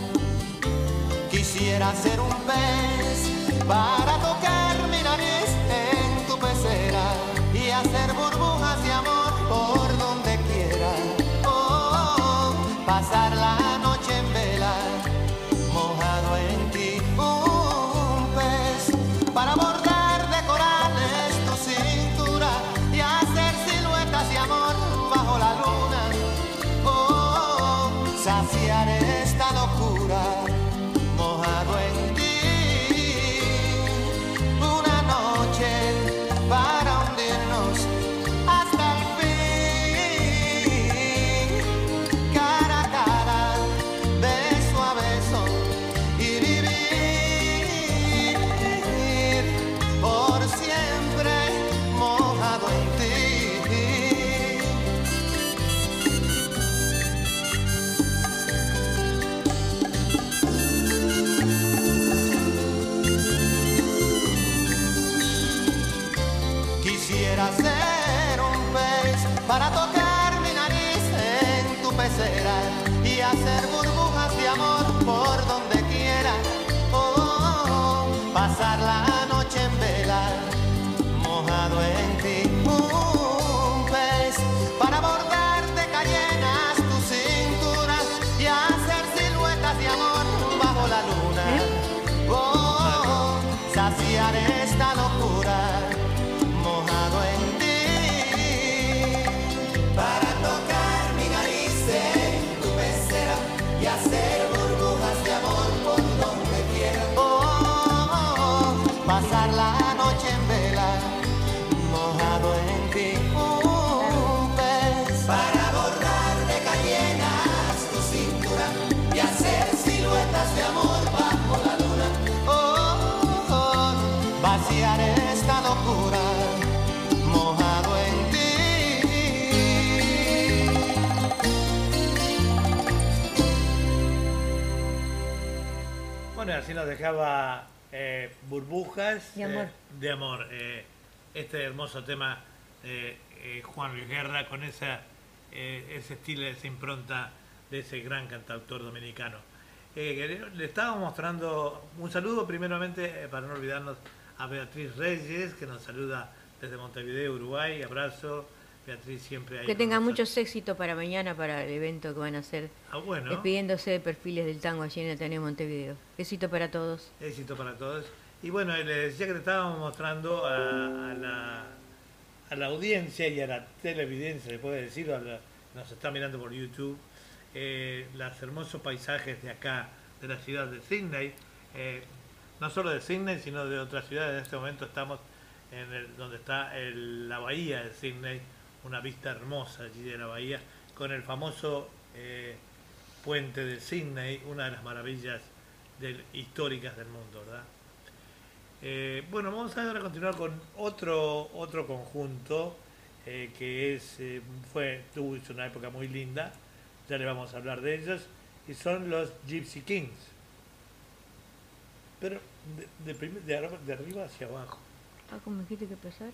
Speaker 11: Quisiera ser un pez para tocar mi nariz en tu pecera y hacer burbujas de amor por donde quiera. Oh, oh, oh, pasar
Speaker 2: así nos dejaba eh, Burbujas
Speaker 12: De amor.
Speaker 2: eh, de amor. eh, este hermoso tema de eh, Juan Luis Guerra con esa, eh, ese estilo, esa impronta de ese gran cantautor dominicano. Eh, le estábamos mostrando un saludo primeramente, para no olvidarnos, a Beatriz Reyes, que nos saluda desde Montevideo, Uruguay. Abrazo. Beatriz siempre ahí.
Speaker 12: Que tengan muchos éxitos para mañana, para el evento que van a hacer,
Speaker 2: Ah, bueno.
Speaker 12: despidiéndose de perfiles del tango allí en el Ateneo Montevideo. Éxito para todos.
Speaker 2: Éxito para todos. Y bueno, le decía que le estábamos mostrando a, a la, a la audiencia y a la televidencia, le puede decir, a la- nos está mirando por YouTube, eh, los hermosos paisajes de acá, de la ciudad de Sydney. eh, no solo de Sydney, sino de otras ciudades. En este momento estamos en el, donde está el- la bahía de Sydney, una vista hermosa allí de la bahía, con el famoso eh, puente de Sydney, una de las maravillas históricas del mundo, ¿verdad? Eh, bueno, vamos a continuar con otro otro conjunto eh, que es fue tuvo una época muy linda, ya le vamos a hablar de ellos y son los Gypsy Kings. Pero de, de de ar- de arriba hacia abajo.
Speaker 12: Ah, ¿cómo dijiste que pasar?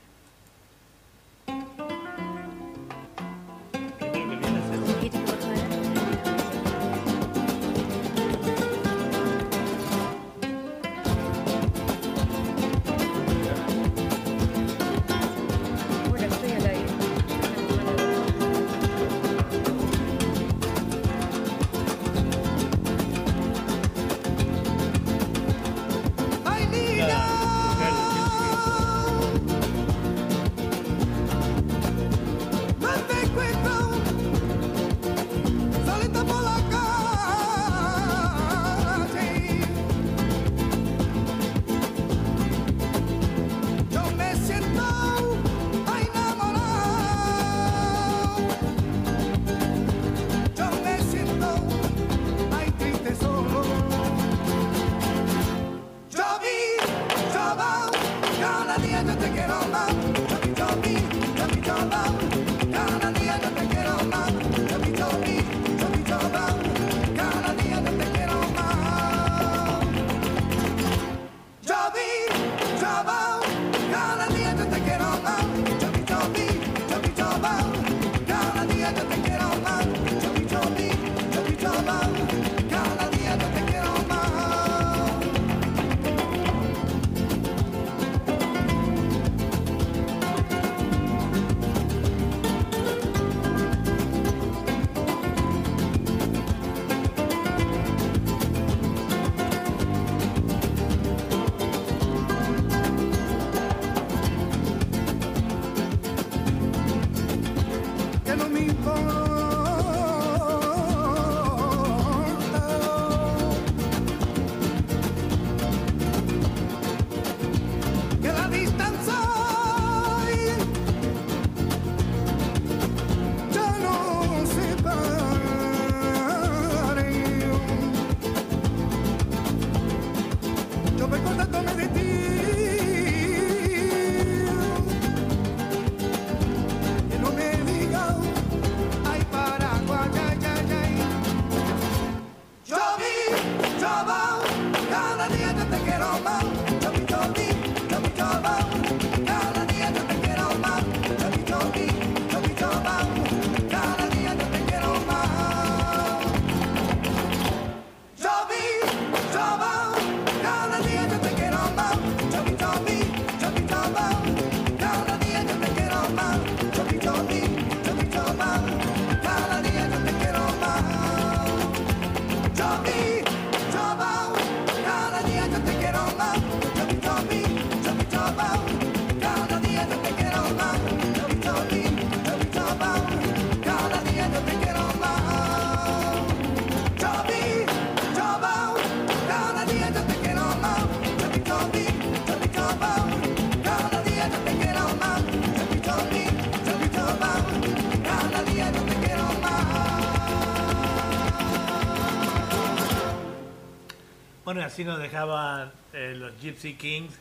Speaker 2: Así nos dejaban eh, los Gypsy Kings,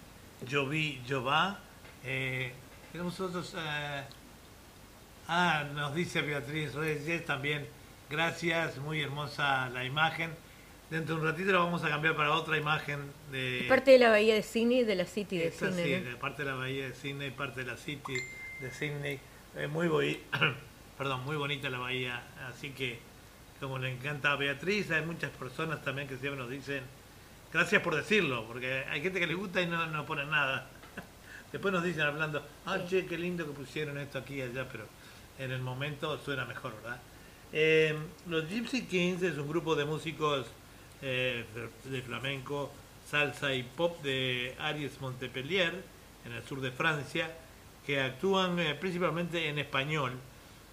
Speaker 2: Yo vi, yo va. Eh, tenemos otros. eh, ah, nos dice Beatriz Reyes también. Gracias, muy hermosa la imagen. Dentro de un ratito lo vamos a cambiar para otra imagen de...
Speaker 1: Parte de la bahía de Sydney, de la City de Sydney.
Speaker 2: sí,
Speaker 1: ¿no?
Speaker 2: de parte de la bahía de Sydney, parte de la City de Sydney. Es muy, boi- Perdón, muy bonita la bahía, así que como le encanta a Beatriz, hay muchas personas también que siempre nos dicen gracias por decirlo, porque hay gente que le gusta y no, no ponen nada. Después nos dicen hablando, ah, che, qué lindo que pusieron esto aquí y allá, pero en el momento suena mejor, ¿verdad? Eh, los Gypsy Kings es un grupo de músicos eh, de- de flamenco, salsa y pop de Aries Montpellier, en el sur de Francia, que actúan eh, principalmente en español,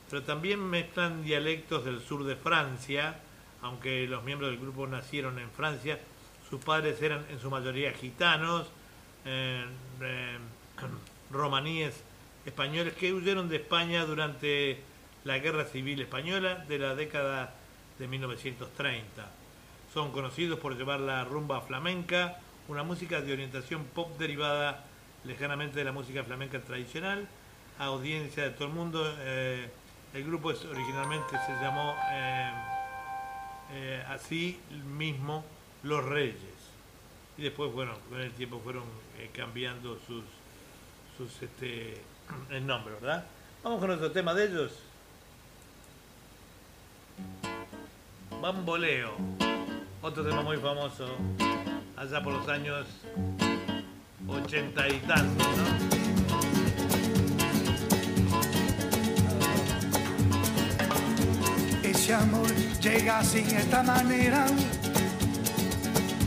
Speaker 2: pero también mezclan dialectos del sur de Francia, aunque los miembros del grupo nacieron en Francia, sus padres eran en su mayoría gitanos, eh, eh, romaníes españoles que huyeron de España durante la Guerra Civil Española de la década de 1930. Son conocidos por llevar la rumba flamenca, una música de orientación pop derivada lejanamente de la música flamenca tradicional, a audiencia de todo el mundo. eh, el grupo originalmente se llamó así mismo Los Reyes. Y después, bueno, con el tiempo fueron eh, cambiando sus, sus este, el nombre, ¿verdad? Vamos con otro tema de ellos. Bamboleo, otro tema muy famoso, allá por los años ochenta y tantos, ¿no?
Speaker 12: Ese amor llega de esta manera,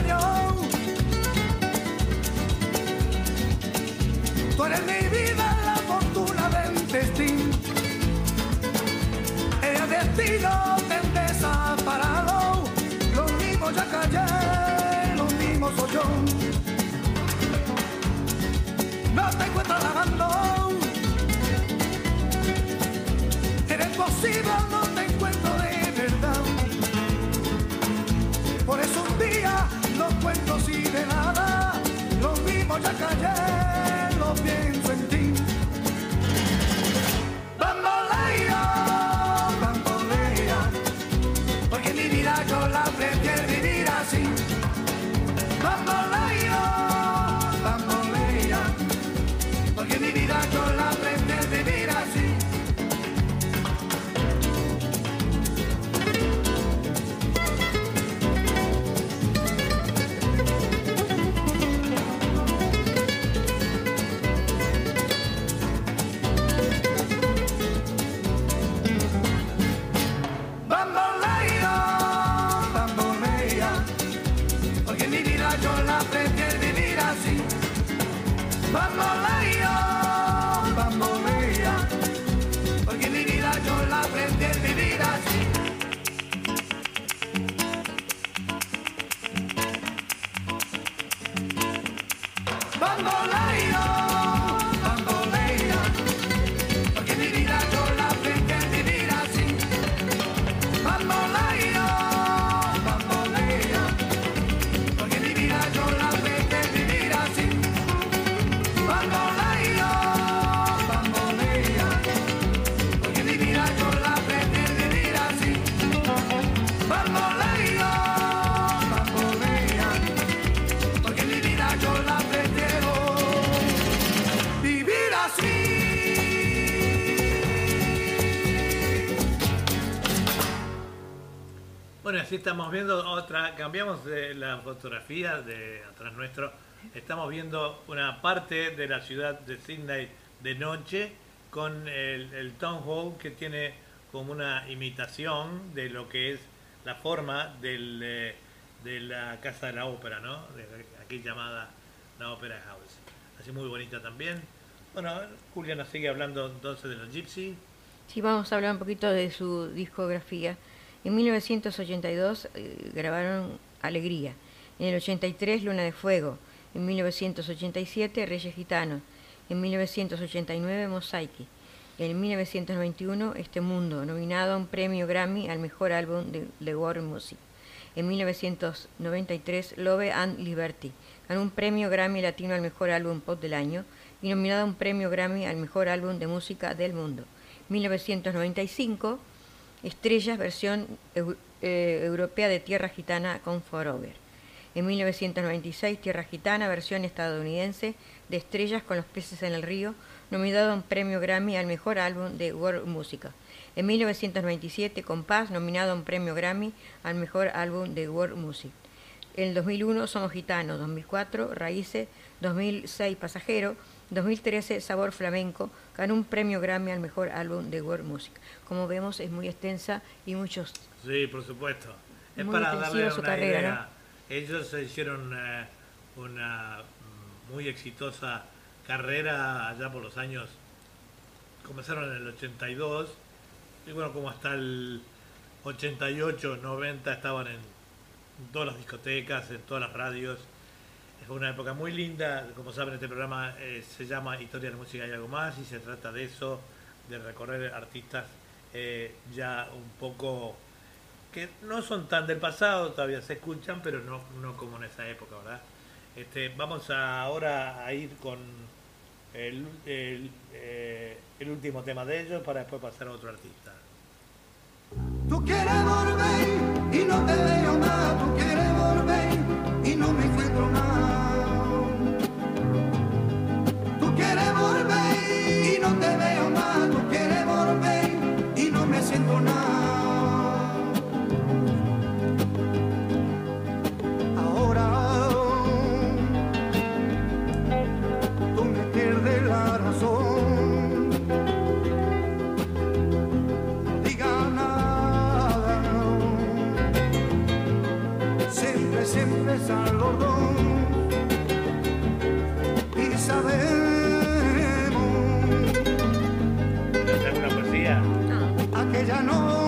Speaker 12: Dios. Tú eres mi vida, la fortuna del destino. El destino te desaparado. Lo mismo ya callé, lo mismo soy yo. No te encuentro lavando. Eres posible, no lo
Speaker 2: Bueno, así estamos viendo otra, cambiamos de la fotografía de atrás nuestro, estamos viendo una parte de la ciudad de Sydney de noche con el, el Town Hall que tiene como una imitación de lo que es la forma del, eh, de la Casa de la Ópera, ¿no? Aquí llamada la Opera House. Así muy bonita también. Bueno, Julia nos sigue hablando entonces de los Gypsy.
Speaker 1: Sí, vamos a hablar un poquito de su discografía. En 1982 eh, grabaron Alegría. En el 83 Luna de Fuego. En 1987 Reyes Gitanos. En 1989 Mosaiki. En 1991 Este Mundo, nominado a un premio Grammy al mejor álbum de, de World Music. En 1993 Love and Liberty. Ganó un premio Grammy Latino al mejor álbum pop del año y nominado a un premio Grammy al mejor álbum de música del mundo. 1995 Estrellas, versión eh, europea de Tierra Gitana con Forever. En 1996, Tierra Gitana, versión estadounidense de Estrellas con los peces en el río, nominado a un premio Grammy al mejor álbum de World Música. En 1997, Compás, nominado a un premio Grammy al mejor álbum de World Music. En el 2001, Somos Gitanos, 2004, Raíces, 2006, Pasajero, 2013, Sabor Flamenco, ganó un premio Grammy al mejor álbum de World Music. Como vemos, es muy extensa y muchos
Speaker 2: Sí, por supuesto. Es para darle
Speaker 1: su
Speaker 2: una
Speaker 1: carrera,
Speaker 2: idea. Ellos se hicieron eh, una muy exitosa carrera allá por los años. Comenzaron en el 82 y bueno, como hasta el 88, 90 estaban en todas las discotecas, en todas las radios. Fue una época muy linda. Como saben, este programa eh, se llama Historia de Música y algo más y se trata de eso, de recorrer artistas eh, ya un poco que no son tan del pasado, todavía se escuchan, pero no, no como en esa época, ¿verdad? Este, vamos ahora a ir con el, eh, el último tema de ellos para después pasar a otro artista.
Speaker 12: Tú quieres volver y no te veo más, y no me encuentro más. Tú quieres volver y no te veo más, tú quieres volver y no me siento nada. Aquella noche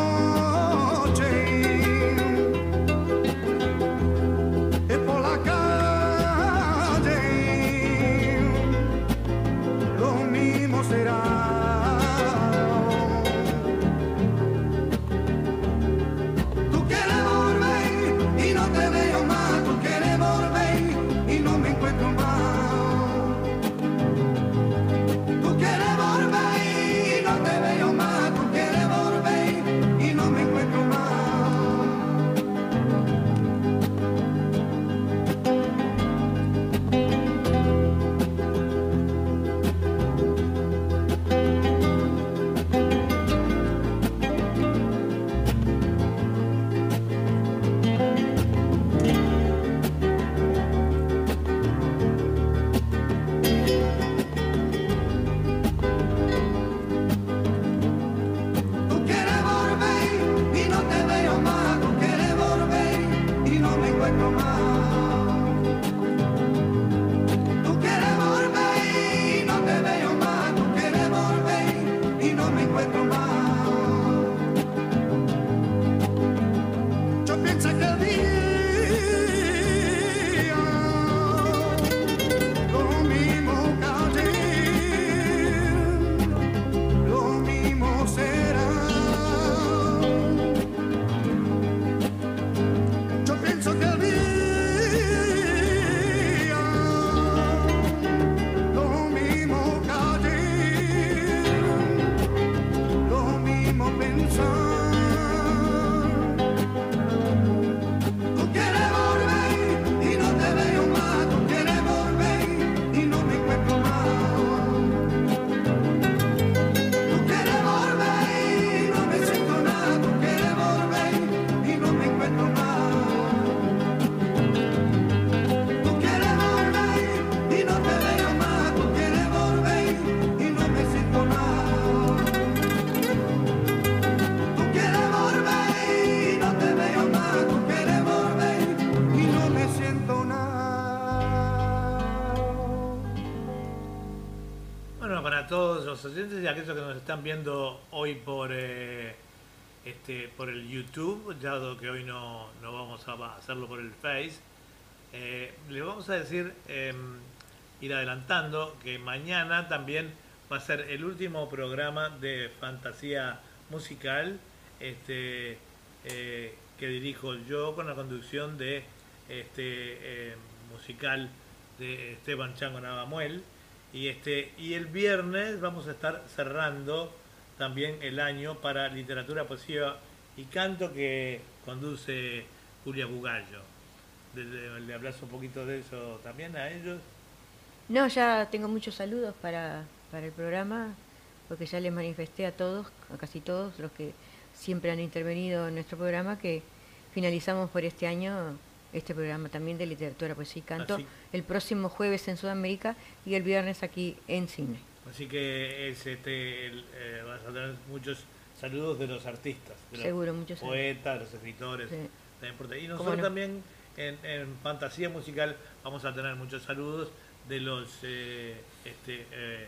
Speaker 2: los oyentes y aquellos que nos están viendo hoy por eh, este por el YouTube, ya que hoy no, no vamos a hacerlo por el Face, eh, les vamos a decir, em, ir adelantando, que mañana también va a ser el último programa de fantasía musical este, eh, que dirijo yo con la conducción de este eh, musical de Esteban Chango Navamuel. Y, este, y el viernes vamos a estar cerrando también el año para literatura, poesía y canto que conduce Julia Bugallo. ¿Le, le, hablas un poquito de eso también a ellos?
Speaker 1: No, ya tengo muchos saludos para, para el programa, porque ya les manifesté a todos, a casi todos los que siempre han intervenido en nuestro programa, que finalizamos por este año este programa también de literatura, poesía y canto,
Speaker 2: Así.
Speaker 1: el próximo jueves en Sudamérica y el viernes aquí en Cine.
Speaker 2: Así que es, este, el, eh, vas a tener muchos saludos de los artistas, de los
Speaker 1: muchos saludos.
Speaker 2: poetas, los escritores.
Speaker 1: Sí.
Speaker 2: Y
Speaker 1: ¿Cómo
Speaker 2: nosotros
Speaker 1: no?
Speaker 2: también en, en Fantasía Musical vamos a tener muchos saludos de los, eh, este, eh,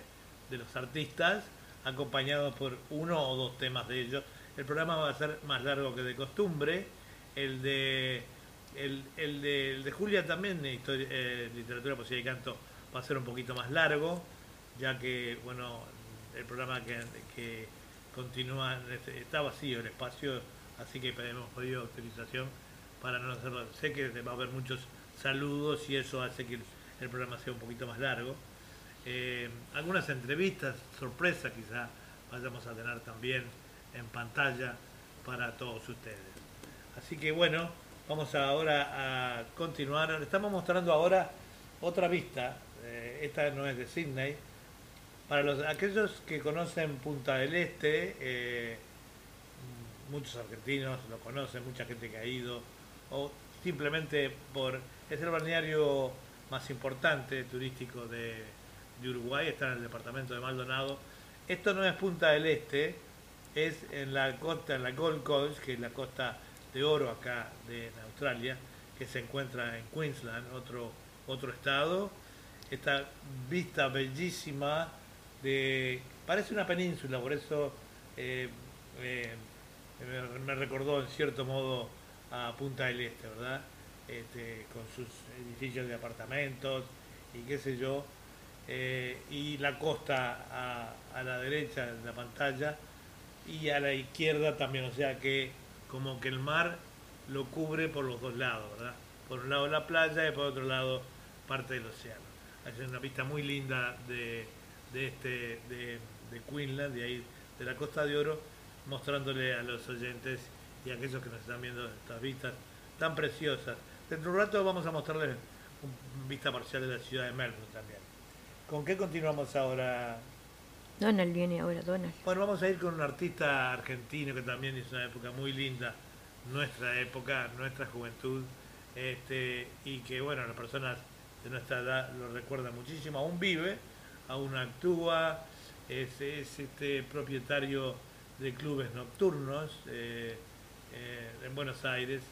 Speaker 2: de los artistas, acompañados por uno o dos temas de ellos. El programa va a ser más largo que de costumbre. El de, el, el de, el de Julia también, de historia- eh, literatura, poesía y canto, va a ser un poquito más largo, ya que, bueno, el programa que, que continúa, este, está vacío el espacio, así que hemos pedido autorización para no hacerlo. Sé que va a haber muchos saludos y eso hace que el, programa sea un poquito más largo. Eh, algunas entrevistas, sorpresa quizá, vayamos a tener también en pantalla para todos ustedes. Así que bueno, vamos ahora a continuar. Estamos mostrando ahora otra vista. eh, esta no es de Sydney. Para los, aquellos que conocen Punta del Este, eh, muchos argentinos lo conocen, mucha gente que ha ido, o simplemente por... Es el balneario más importante turístico de, de Uruguay, está en el departamento de Maldonado. Esto no es Punta del Este, es en la costa, en la Gold Coast, que es la costa de oro acá de Australia, que se encuentra en Queensland, otro, otro estado. Esta vista bellísima de... Parece una península, por eso eh, eh, me, me recordó en cierto modo a Punta del Este, ¿verdad? Este, con sus edificios de apartamentos y qué sé yo. Eh, y la costa a, a la derecha de la pantalla y a la izquierda también, o sea que como que el mar lo cubre por los dos lados, ¿verdad? Por un lado la playa y por otro lado parte del océano. Es una vista muy linda de, de este de, de Queensland, de ahí de la Costa de Oro, mostrándole a los oyentes y a aquellos que nos están viendo estas vistas tan preciosas. Dentro de un rato vamos a mostrarles una vista parcial de la ciudad de Melbourne también. ¿Con qué continuamos ahora,
Speaker 1: Donald viene ahora, Donald.
Speaker 2: bueno, vamos a ir con un artista argentino que también hizo una época muy linda, nuestra época, nuestra juventud, este, y que bueno, las personas de nuestra edad lo recuerdan muchísimo, aún vive, aún actúa, es, es este propietario de clubes nocturnos eh, eh, en Buenos Aires,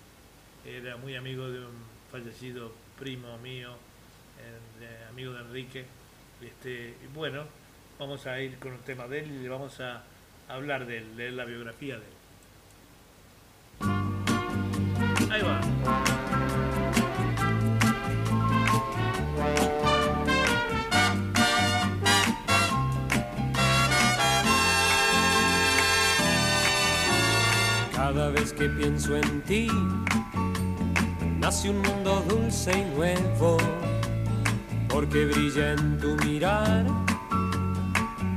Speaker 2: era muy amigo de un fallecido primo mío, eh, amigo de Enrique, este, y bueno, vamos a ir con un tema de él y le vamos a hablar de él, leer la biografía de él. Ahí va.
Speaker 13: Cada vez que pienso en ti, nace un mundo dulce y nuevo, porque brilla en tu mirar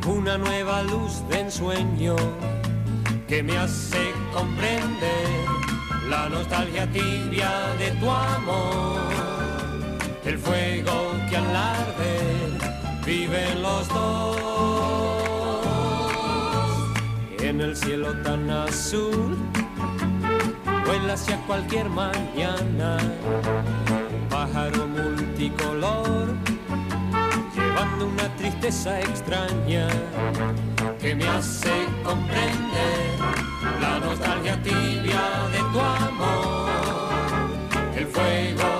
Speaker 13: una nueva luz de ensueño que me hace comprender la nostalgia tibia de tu amor, el fuego que al arder viven los dos en el cielo tan azul. Vuela hacia cualquier mañana, pájaro multicolor, llevando una tristeza extraña que me hace comprender la nostalgia tibia de tu amor, el fuego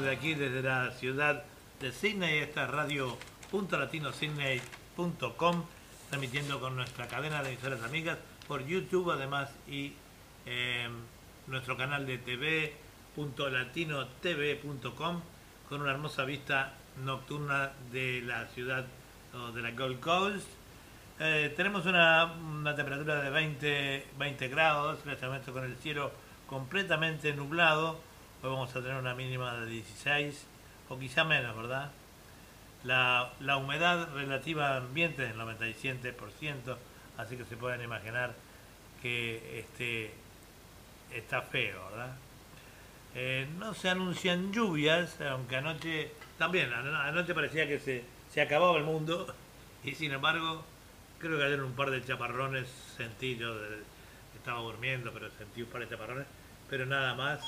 Speaker 2: de aquí, desde la ciudad de Sydney, esta es transmitiendo con nuestra cadena de emisoras amigas por YouTube además y eh, nuestro canal de tv.latinotv.com con una hermosa vista nocturna de la ciudad o de la Gold Coast. Eh, tenemos una, temperatura de 20, 20 grados, este con el cielo completamente nublado. Hoy vamos a tener una mínima de 16 o quizá menos, ¿verdad? La, la humedad relativa ambiente es del 97%, así que se pueden imaginar que este, está feo, ¿verdad? Eh, no se anuncian lluvias, aunque anoche también, ano- anoche parecía que se, se acababa el mundo y sin embargo creo que cayeron un par de chaparrones, sentí yo, estaba durmiendo, pero sentí un par de chaparrones, pero nada más,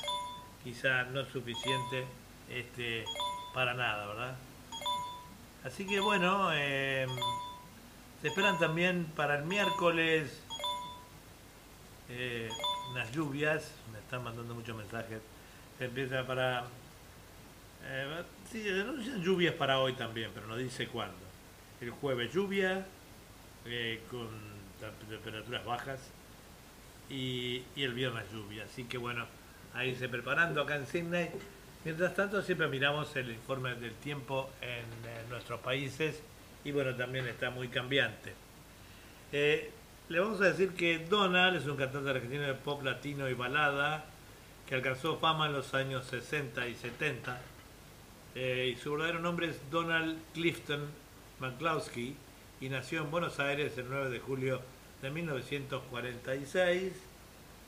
Speaker 2: quizá no es suficiente este, para nada, ¿verdad? Así que bueno, eh, se esperan también para el miércoles eh, unas lluvias, me están mandando muchos mensajes. Se empieza para. Eh, sí, anuncian lluvias para hoy también, pero no dice cuándo. El jueves lluvia, eh, con tem- temperaturas bajas, y, y el viernes lluvia. Así que bueno, ahí se preparando acá en Sydney. Mientras tanto, siempre miramos el informe del tiempo en, eh, nuestros países y bueno, también está muy cambiante. Eh, le vamos a decir que Donald es un cantante argentino de pop latino y balada que alcanzó fama en los años 60 y 70. Eh, y su verdadero nombre es Donald Clifton McCloskey y nació en Buenos Aires el 9 de julio de 1946.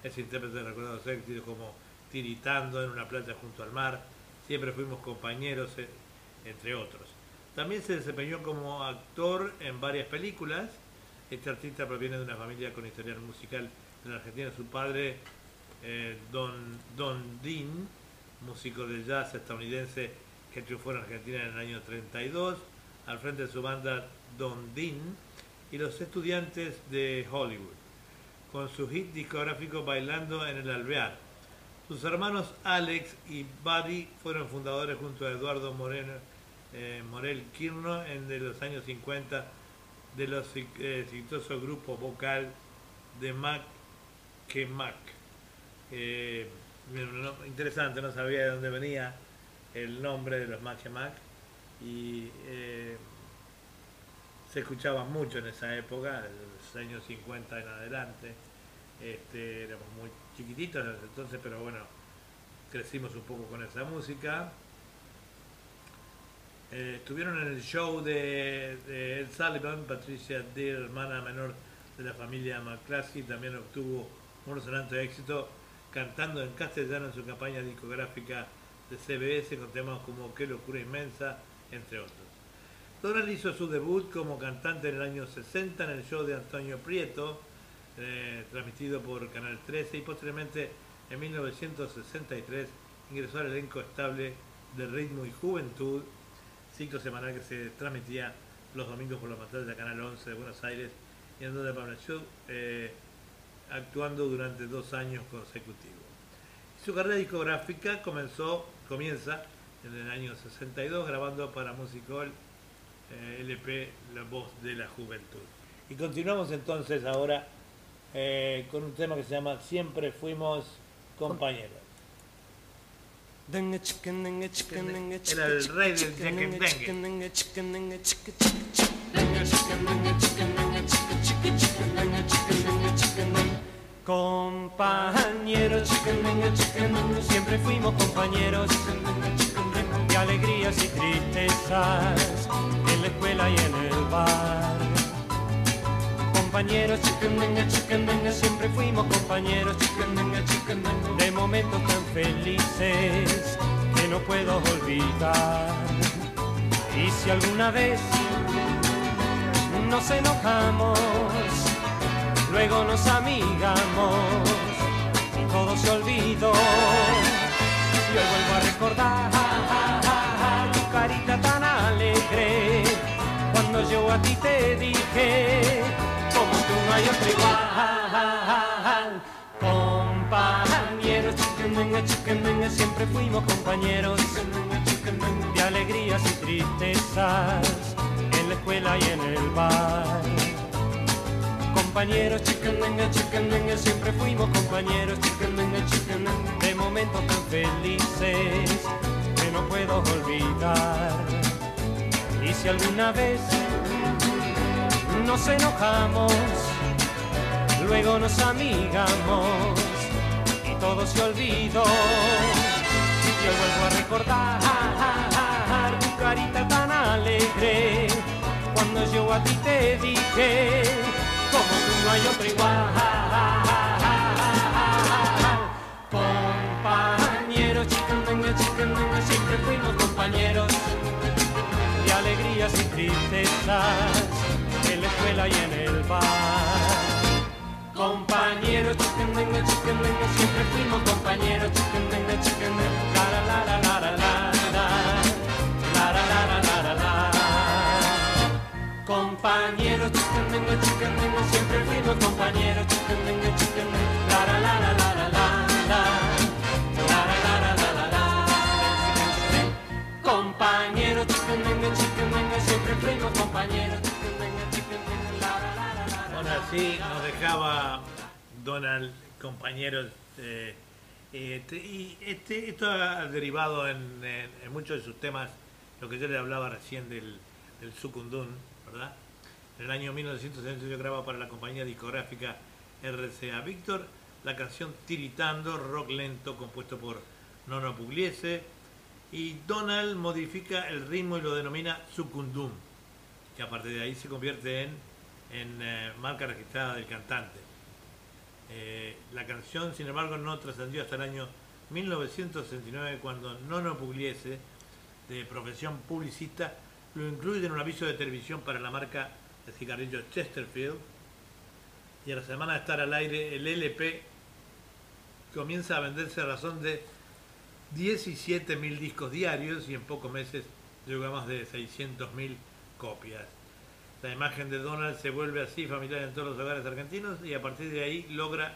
Speaker 2: Es intérprete de recordados éxitos como Tiritando en una playa junto al mar, Siempre fuimos compañeros, eh, entre otros. También se desempeñó como actor en varias películas. Este artista proviene de una familia con historial musical en Argentina. Su padre, eh, Don, Don Dean, músico de jazz estadounidense que triunfó en Argentina en el año 32, al frente de su banda Don Dean y los estudiantes de Hollywood, con su hit discográfico Bailando en el Alvear. Sus hermanos Alex y Buddy fueron fundadores junto a Eduardo Moreno, eh, Morel Quirno en los años 50 de los eh, exitoso grupo vocal de Mac que Mac. Eh, interesante, no sabía de dónde venía el nombre de los Mac que Mac y eh, se escuchaba mucho en esa época, en los años 50 en adelante. Este, éramos muy chiquititos en entonces, pero bueno, crecimos un poco con esa música. Eh, estuvieron en el show de, de Ed Sullivan, Patricia Deer, hermana menor de la familia McCluskey, también obtuvo un resonante éxito cantando en castellano en su campaña discográfica de CBS con temas como Qué locura inmensa, entre otros. Donald hizo su debut como cantante en el año 60 en el show de Antonio Prieto, eh, transmitido por Canal 13 y posteriormente en 1963 ingresó al elenco estable de Ritmo y Juventud, ciclo semanal que se transmitía los domingos por la pantalla de Canal 11 de Buenos Aires y en donde permaneció eh, actuando durante dos años consecutivos. Su carrera discográfica comenzó, comienza en el año 62 grabando para Music Hall eh, LP La Voz de la Juventud. Y continuamos entonces ahora eh, con un tema que se llama Siempre fuimos compañeros. Era el rey del.
Speaker 14: Compañeros, siempre fuimos compañeros de alegrías y tristezas en la escuela y en el bar.
Speaker 13: Compañeros, chicandenga, chicandenga, siempre fuimos compañeros, chicandenga, chicandenga, de momentos tan felices que no puedo olvidar. Y si alguna vez nos enojamos, luego nos amigamos y todo se olvidó. Y hoy vuelvo a recordar tu carita tan alegre cuando yo a ti te dije no hay otro igual. Compañeros, siempre fuimos compañeros de alegrías y tristezas en la escuela y en el bar. Compañeros, chicandenga, chicandenga, siempre fuimos compañeros, chicandenga, chicandenga, de momentos tan felices que no puedo olvidar. Y si alguna vez nos enojamos, luego nos amigamos y todo se olvidó. Yo vuelvo a recordar tu carita tan alegre cuando yo a ti te dije como tú no hay otro igual. Compañeros, chicandenga, chicandenga, siempre fuimos compañeros de alegrías y tristezas en la escuela y en el bar. Compañeros, chicandenga, chicandenga, siempre fuimos compañeros, chicandenga, chicandenga, la la la la la la la la la la la la la Compañeros, chicandenga, chicandenga, siempre fuimos compañeros, chicandenga, chicandenga, la la la la la la la la la la la la la la Compañeros, chicandenga, chicandenga, siempre fuimos compañeros,
Speaker 2: así nos dejaba Donald, compañeros. eh, este, y este, esto ha derivado en, muchos de sus temas, lo que yo le hablaba recién del, del ¿verdad? En el año 1968 graba para la compañía discográfica RCA Víctor la canción Tiritando, rock lento compuesto por Nono Pugliese, y Donald modifica el ritmo y lo denomina Sukundum, que a partir de ahí se convierte en, en eh, marca registrada del cantante. Eh, la canción, sin embargo, no trascendió hasta el año 1969 cuando Nono Pugliese, de profesión publicista, lo incluye en un aviso de televisión para la marca de cigarrillos Chesterfield. Y a la semana de estar al aire, el LP comienza a venderse a razón de 17.000 discos diarios y en pocos meses llegó a más de 600.000 copias. La imagen de Donald se vuelve así familiar en todos los hogares argentinos y a partir de ahí logra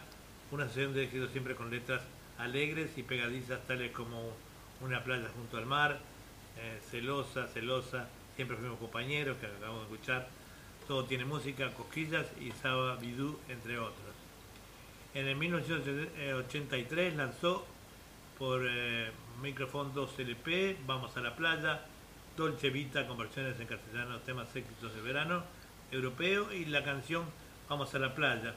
Speaker 2: una sesión de éxito siempre con letras alegres y pegadizas tales como Una playa junto al mar, eh, Celosa, Celosa, Siempre fuimos compañeros, que acabamos de escuchar, Todo tiene música, Cosquillas y Saba Bidú, entre otros. En el 1983 lanzó por eh, Microphone 2 LP, Vamos a la playa, Dolce Vita con versiones en castellano, temas éxitos de verano europeo y la canción Vamos a la playa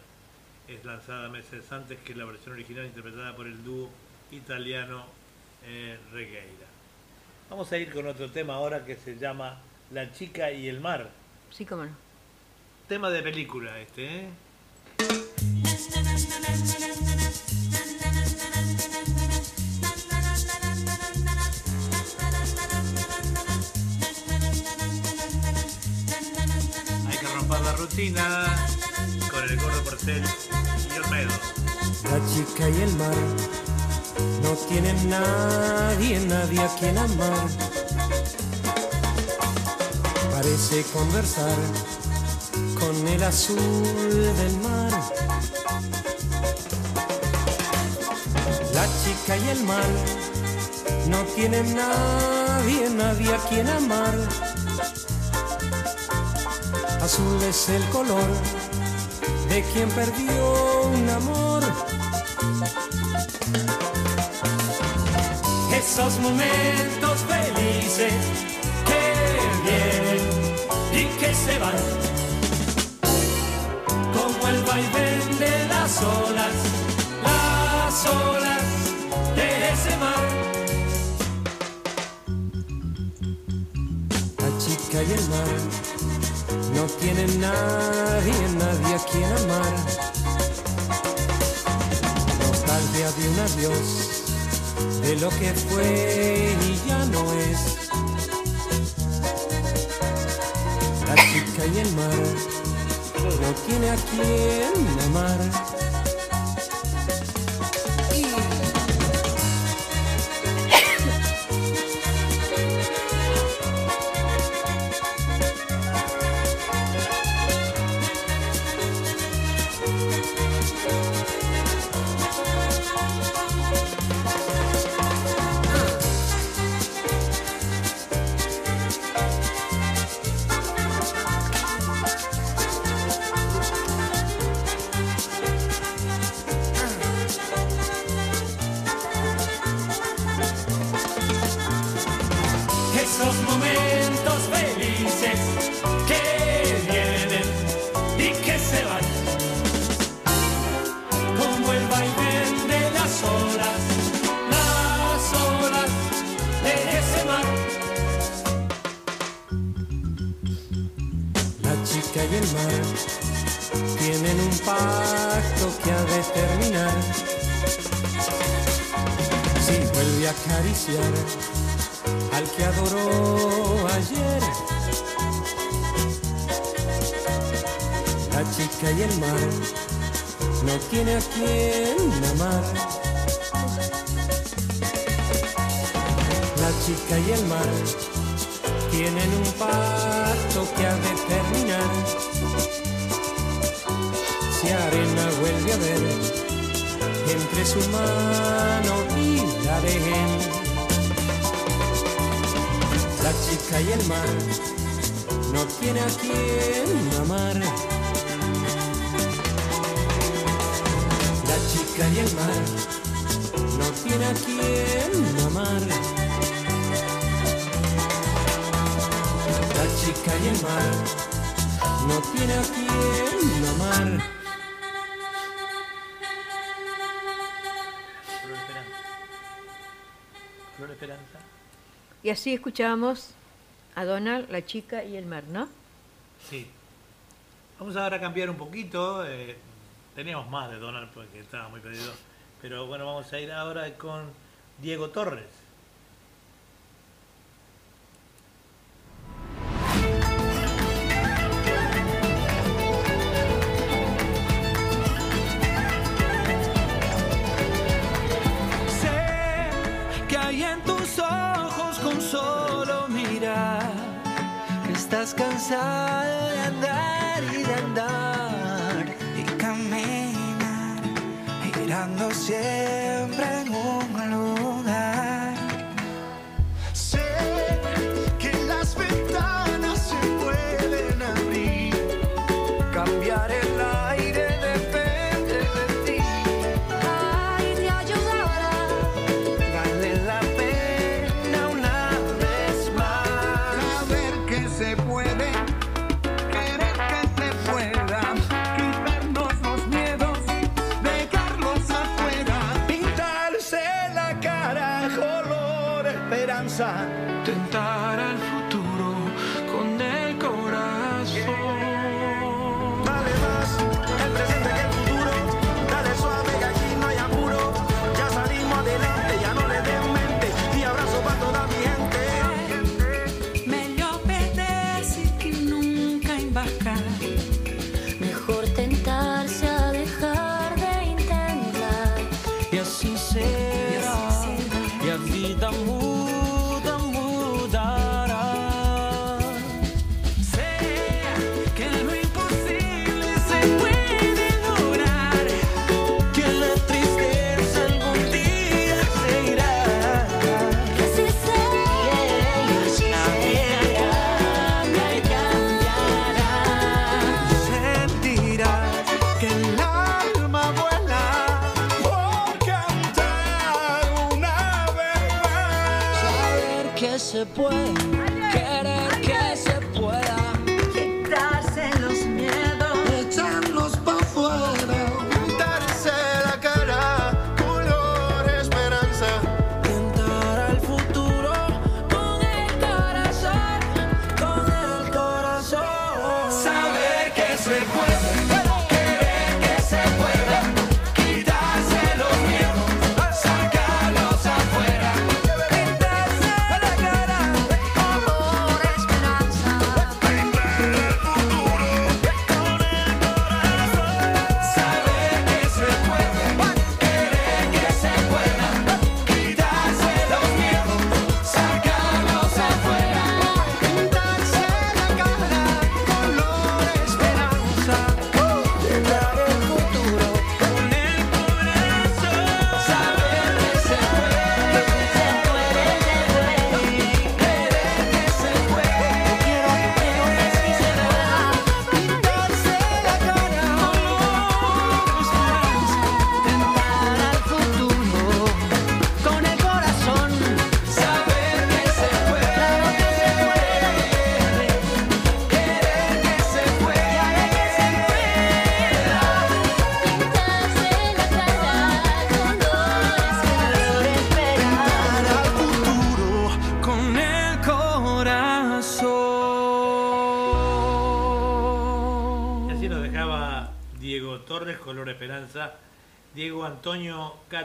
Speaker 2: es lanzada meses antes que la versión original interpretada por el dúo italiano eh, Regueira. Vamos a ir con otro tema ahora que se llama La chica y el mar.
Speaker 1: Sí, cómo no.
Speaker 2: Tema de película este, ¿eh? Con el gordo Porcel y Olmedo.
Speaker 13: La chica y el mar no tienen nadie, nadie a quien amar. Parece conversar con el azul del mar. La chica y el mar no tienen nadie, nadie a quien amar. Azul es el color de quien perdió un amor. Esos momentos felices que vienen y que se van, como el vaivén de las olas, las olas de ese mar. La chica y el mar no tiene nadie, nadie a quien amar. Nostalgia de un adiós, de lo que fue y ya no es. La chica y el mar, no tiene a quien amar.
Speaker 15: y el mar
Speaker 13: no tiene a quien amar. La chica y el mar no tiene a quien amar. La chica y el mar no tiene a quien amar. Y
Speaker 1: así escuchamos a Donald, la chica y el mar, ¿no?
Speaker 2: Sí. Vamos ahora a cambiar un poquito. Eh, teníamos más de Donald porque estaba muy perdido. Pero bueno, vamos a ir ahora con Diego Torres.
Speaker 12: Estás cansado de andar y de andar y caminar, girando siempre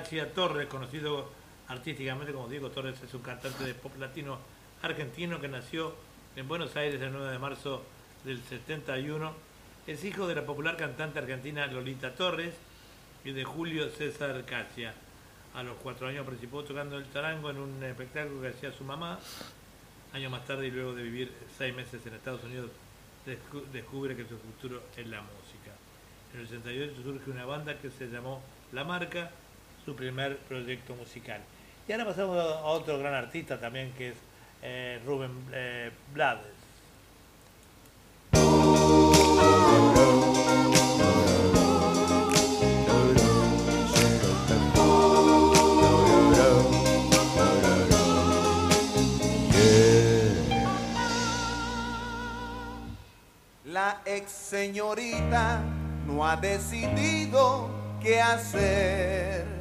Speaker 2: Cachia Torres, conocido artísticamente como Diego Torres, es un cantante de pop latino argentino que nació en Buenos Aires el 9 de marzo del 71. Es hijo de la popular cantante argentina Lolita Torres y de Julio César Cachia. A los cuatro años participó tocando el charango en un espectáculo que hacía su mamá. Años más tarde y luego de vivir seis meses en Estados Unidos, descu- descubre que su futuro es la música. En el 68 surge una banda que se llamó La Marca, su primer proyecto musical. Y ahora pasamos a otro gran artista también que es eh, Rubén eh, Blades.
Speaker 11: La ex señorita no ha decidido qué hacer.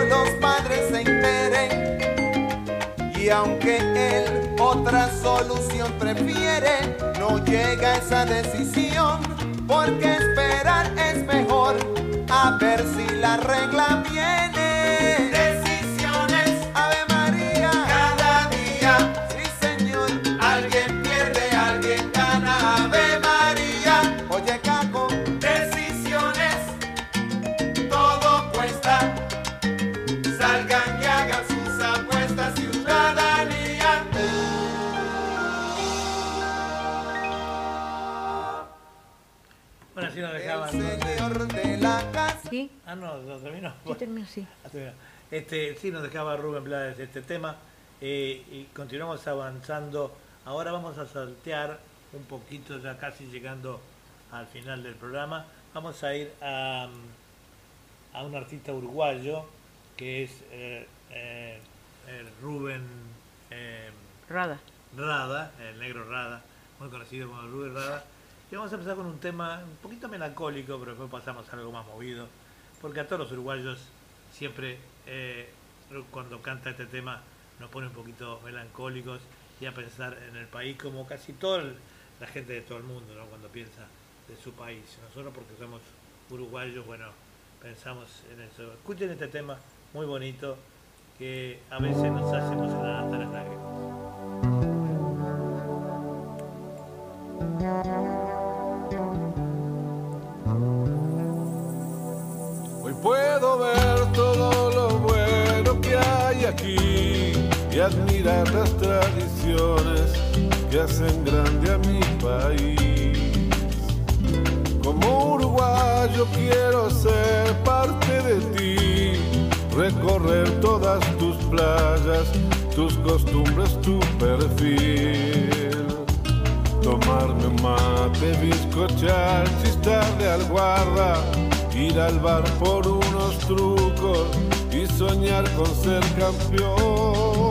Speaker 11: Y aunque él otra solución prefiere, no llega a esa decisión, porque esperar es mejor, a ver si la regla viene. ¿Sí?
Speaker 2: Ah, no, no terminó.
Speaker 1: Sí, terminó, sí.
Speaker 2: Ah. Este, sí, nos dejaba Rubén Blades este tema eh, y continuamos avanzando. Ahora vamos a saltear un poquito, ya casi llegando al final del programa. Vamos a ir a, a un artista uruguayo que es eh, eh, eh, Rubén eh,
Speaker 1: Rada.
Speaker 2: Rada, el negro Rada, muy conocido como Rubén Rada. Y vamos a empezar con un tema un poquito melancólico, pero después pasamos a algo más movido, porque a todos los uruguayos siempre eh, cuando canta este tema nos pone un poquito melancólicos y a pensar en el país como casi toda la gente de todo el mundo, ¿no? cuando piensa de su país. Nosotros porque somos uruguayos, bueno, pensamos en eso. Escuchen este tema muy bonito que a veces nos hace emocionar hasta las lágrimas.
Speaker 5: Admirar las tradiciones que hacen grande a mi país. Como uruguayo quiero ser parte de ti, recorrer todas tus playas, tus costumbres, tu perfil. Tomarme un mate, bizcochar, chistarle al guarda, ir al bar por unos trucos y soñar con ser campeón.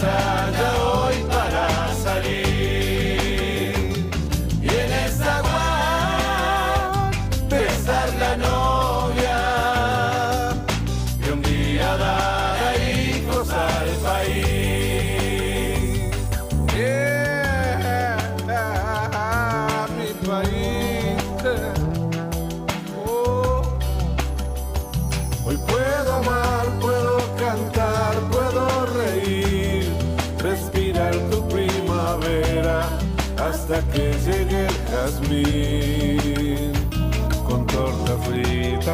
Speaker 5: sada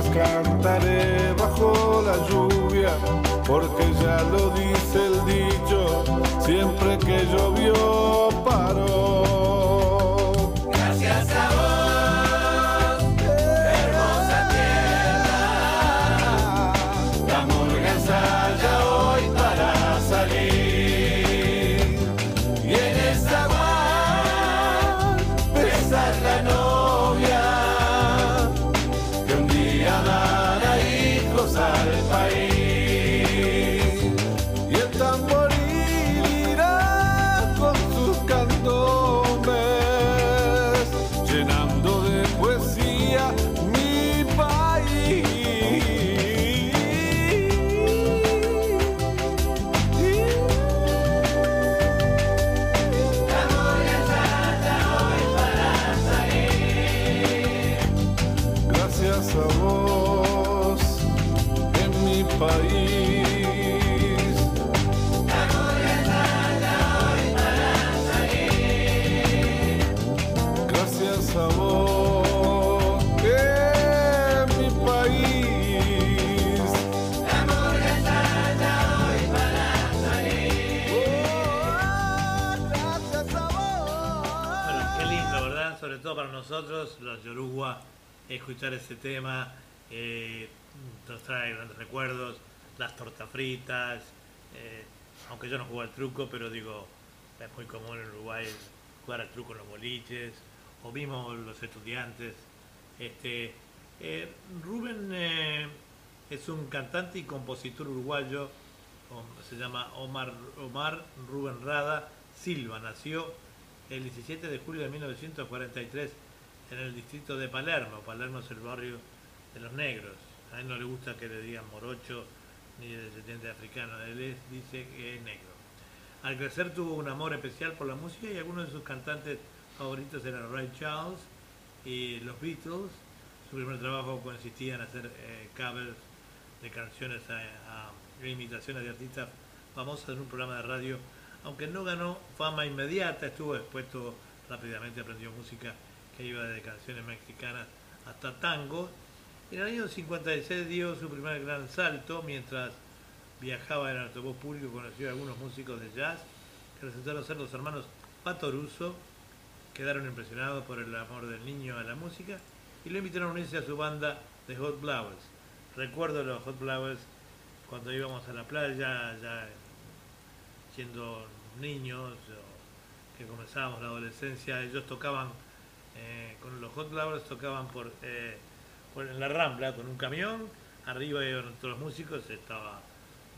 Speaker 5: cantaré bajo la lluvia, porque ya lo dice el dicho, siempre que llovió
Speaker 2: los Yoruba, escuchar ese tema eh, nos trae grandes recuerdos, las tortas fritas, eh, aunque yo no juego al truco, pero digo, es muy común en Uruguay jugar al truco en los boliches, o mismo los estudiantes. Este, eh, Rubén es un cantante y compositor uruguayo, se llama Omar, Omar Rubén Rada Silva, nació el 17 de julio de 1943 en el distrito de Palermo. Palermo es el barrio de los negros. A él no le gusta que le digan morocho ni descendiente africano, él es- dice que es negro. Al crecer tuvo un amor especial por la música y algunos de sus cantantes favoritos eran Ray Charles y los Beatles. Su primer trabajo consistía en hacer eh, covers de canciones a, a- e imitaciones de artistas famosos en un programa de radio. Aunque no ganó fama inmediata, estuvo expuesto rápidamente, aprendió música que iba desde canciones mexicanas hasta tango. En el año 56 dio su primer gran salto mientras viajaba en autobús público, conoció a algunos músicos de jazz que resultaron ser los hermanos Patoruso, quedaron impresionados por el amor del niño a la música y lo invitaron a unirse a su banda de Hot Flowers. Recuerdo los Hot Flowers cuando íbamos a la playa, ya siendo niños, que comenzábamos la adolescencia, ellos tocaban, eh, con los Hot Flowers tocaban por, eh, por en la Rambla con un camión, arriba iban los músicos, estaba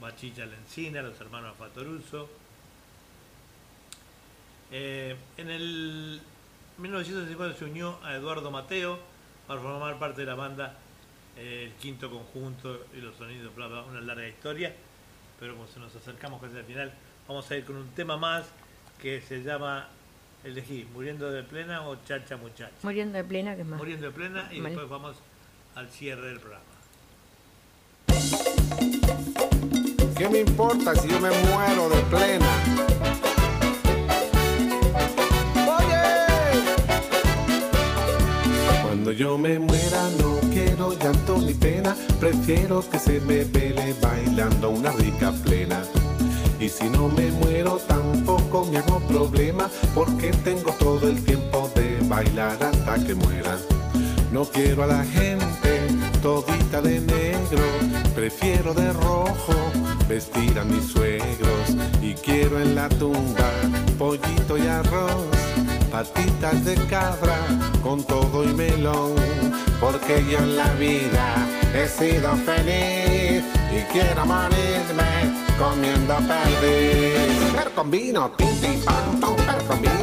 Speaker 2: Bachicha Lencina, los hermanos Fatoruso. Eh, en el 1950 se unió a Eduardo Mateo para formar parte de la banda eh, El Quinto Conjunto y los Sonidos, bla, bla, una larga historia, pero como se nos acercamos casi al final, vamos a ir con un tema más que se llama, elegí, Muriendo de Plena o Chacha Muchacha.
Speaker 1: Muriendo de plena, que es más.
Speaker 2: Muriendo de Plena y después vamos al cierre del programa.
Speaker 10: ¿Qué me importa si yo me muero de plena? Cuando yo me muera no quiero llanto ni pena, prefiero que se me vele bailando una rica plena. Y si no me muero tampoco me hago problema, porque tengo todo el tiempo de bailar hasta que muera. No quiero a la gente todita de negro, prefiero de rojo vestir a mis suegros y quiero en la tumba pollito y arroz, patitas de cabra con todo y melón, porque yo en la vida he sido feliz y quiero morirme comiendo perdiz. Pero con vino, tinti, pam, pam, pero con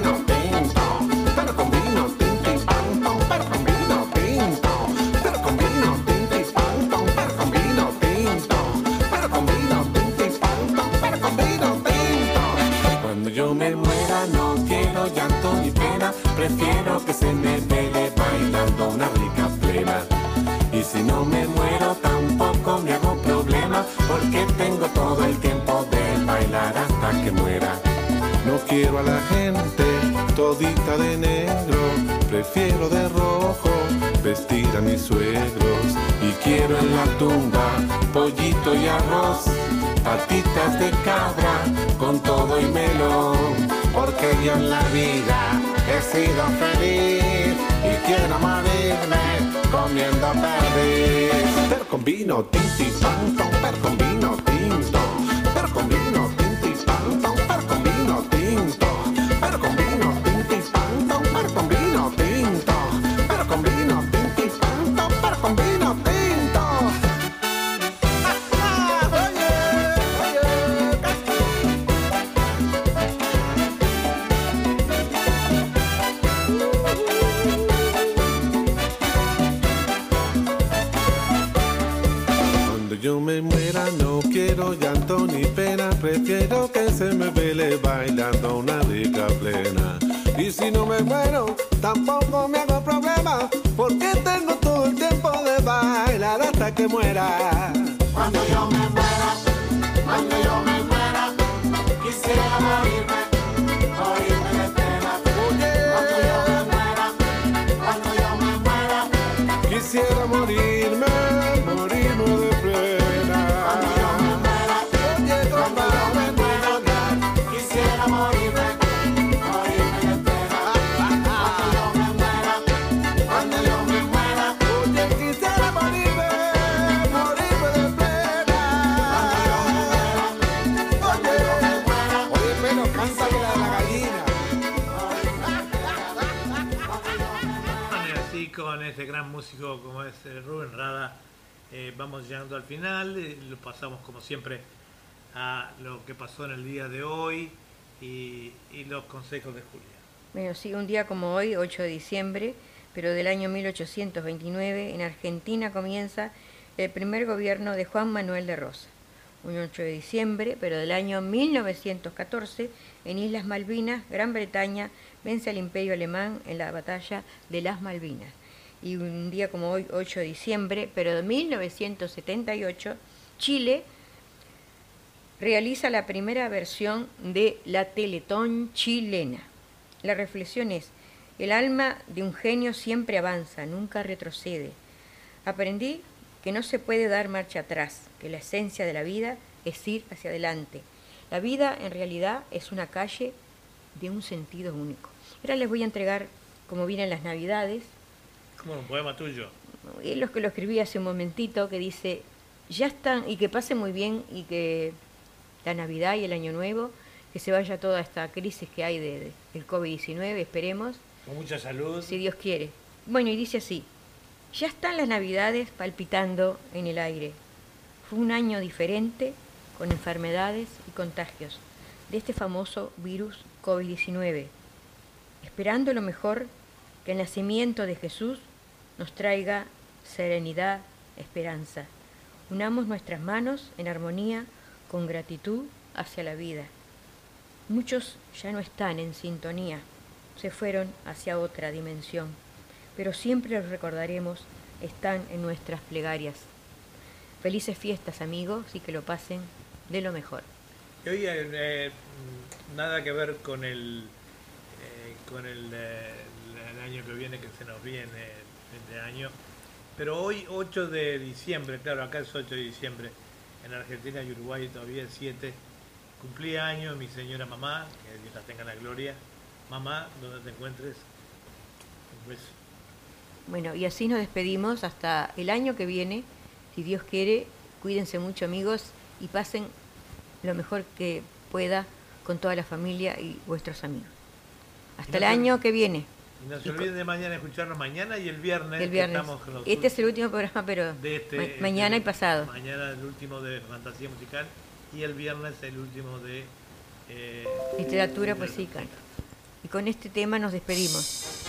Speaker 10: pollito y arroz, patitas de cabra con todo y melón, porque yo en la vida he sido feliz y quiero morirme comiendo perdiz. Per con vino, tinti, pan,
Speaker 2: pasó en el día de hoy y, y los consejos de Julia.
Speaker 1: Bueno, sí, un día como hoy, 8 de diciembre, pero del año 1829, en Argentina comienza el primer gobierno de Juan Manuel de Rosa. Un 8 de diciembre, pero del año 1914, en Islas Malvinas, Gran Bretaña vence al Imperio Alemán en la batalla de las Malvinas. Y un día como hoy, 8 de diciembre, pero de 1978, Chile realiza la primera versión de la Teletón chilena. La reflexión es, el alma de un genio siempre avanza, nunca retrocede. Aprendí que no se puede dar marcha atrás, que la esencia de la vida es ir hacia adelante. La vida en realidad es una calle de un sentido único. Ahora les voy a entregar, como vienen las navidades,
Speaker 2: Como un poema tuyo.
Speaker 1: es lo que lo escribí hace un momentito, que dice, ya están, y que pase muy bien, y que la Navidad y el Año Nuevo, que se vaya toda esta crisis que hay de, de- del COVID-19, esperemos,
Speaker 2: Con mucha salud.
Speaker 1: si Dios quiere. Bueno, y dice así, ya están las Navidades palpitando en el aire. Fue un año diferente, con enfermedades y contagios, de este famoso virus COVID-19, esperando lo mejor que el nacimiento de Jesús nos traiga serenidad, esperanza. Unamos nuestras manos en armonía con gratitud hacia la vida. Muchos ya no están en sintonía, se fueron hacia otra dimensión, pero siempre los recordaremos, están en nuestras plegarias. Felices fiestas amigos y que lo pasen de lo mejor.
Speaker 2: Hoy eh, eh, nada que ver con el eh, con el, eh, el año que viene que se nos viene fin de año, pero hoy 8 de diciembre, claro, acá es 8 de diciembre, en Argentina y Uruguay todavía es 7, cumplía años mi señora mamá, que Dios la tenga en la gloria. Mamá, donde te encuentres, un beso.
Speaker 1: Bueno, y así nos despedimos hasta el año que viene, si Dios quiere, cuídense mucho amigos y pasen lo mejor que pueda con toda la familia y vuestros amigos. Hasta el
Speaker 2: no
Speaker 1: año que viene.
Speaker 2: Y no se olviden de mañana escucharnos mañana y el viernes.
Speaker 1: El
Speaker 2: que
Speaker 1: viernes.
Speaker 2: estamos con los
Speaker 1: Este es el último programa, pero
Speaker 2: de este,
Speaker 1: ma-
Speaker 2: este-
Speaker 1: mañana y pasado.
Speaker 2: Mañana el último de fantasía musical y el viernes el último de eh,
Speaker 1: Literatura, sí, canto. Y con este tema nos despedimos.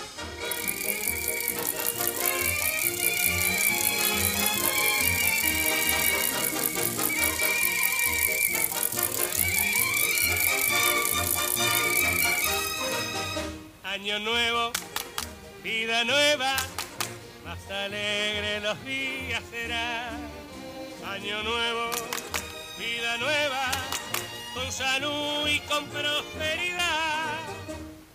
Speaker 16: Año nuevo, vida nueva, más alegre los días serán. Año nuevo, vida nueva, con salud y con prosperidad.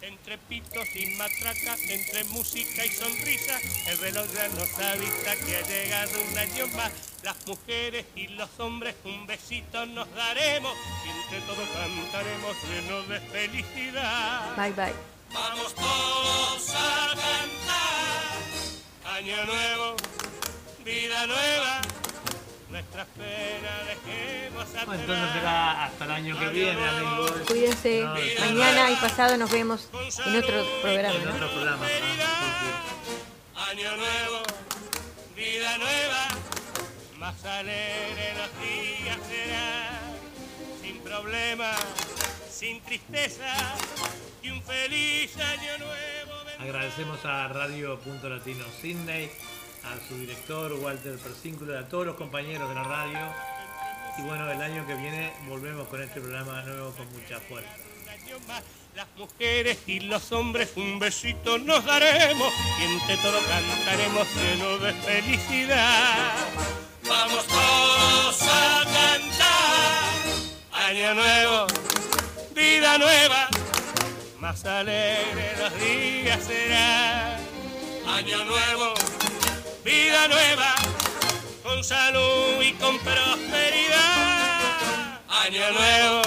Speaker 16: Entre pitos y matraca, entre música y sonrisa, el reloj ya nos avisa que ha llegado un año más. Las mujeres y los hombres un besito nos daremos y entre todos cantaremos llenos de felicidad.
Speaker 1: Bye bye.
Speaker 16: Vamos todos a cantar. Año nuevo, vida nueva, nuestras penas dejemos atrás.
Speaker 2: Bueno, entonces será hasta el año que viene, amigos.
Speaker 1: Cuídense.
Speaker 2: No,
Speaker 1: Mañana y pasado nos vemos en otro programa.
Speaker 2: En
Speaker 1: ¿no?
Speaker 2: otro programa.
Speaker 16: Año nuevo, vida nueva, más alegre los días serán, sin problemas, sin tristeza, y un feliz año nuevo.
Speaker 2: Agradecemos a Radio Punto Latino Sydney, a su director Walter Persíncula, a todos los compañeros de la radio. Y bueno, el año que viene volvemos con este programa nuevo con mucha fuerza.
Speaker 16: Las mujeres y los hombres un besito nos daremos y entre todos cantaremos llenos de felicidad. Vamos todos a cantar. Año nuevo, vida nueva, más alegre los días serán. Año nuevo, vida nueva, con salud y con prosperidad. Año nuevo,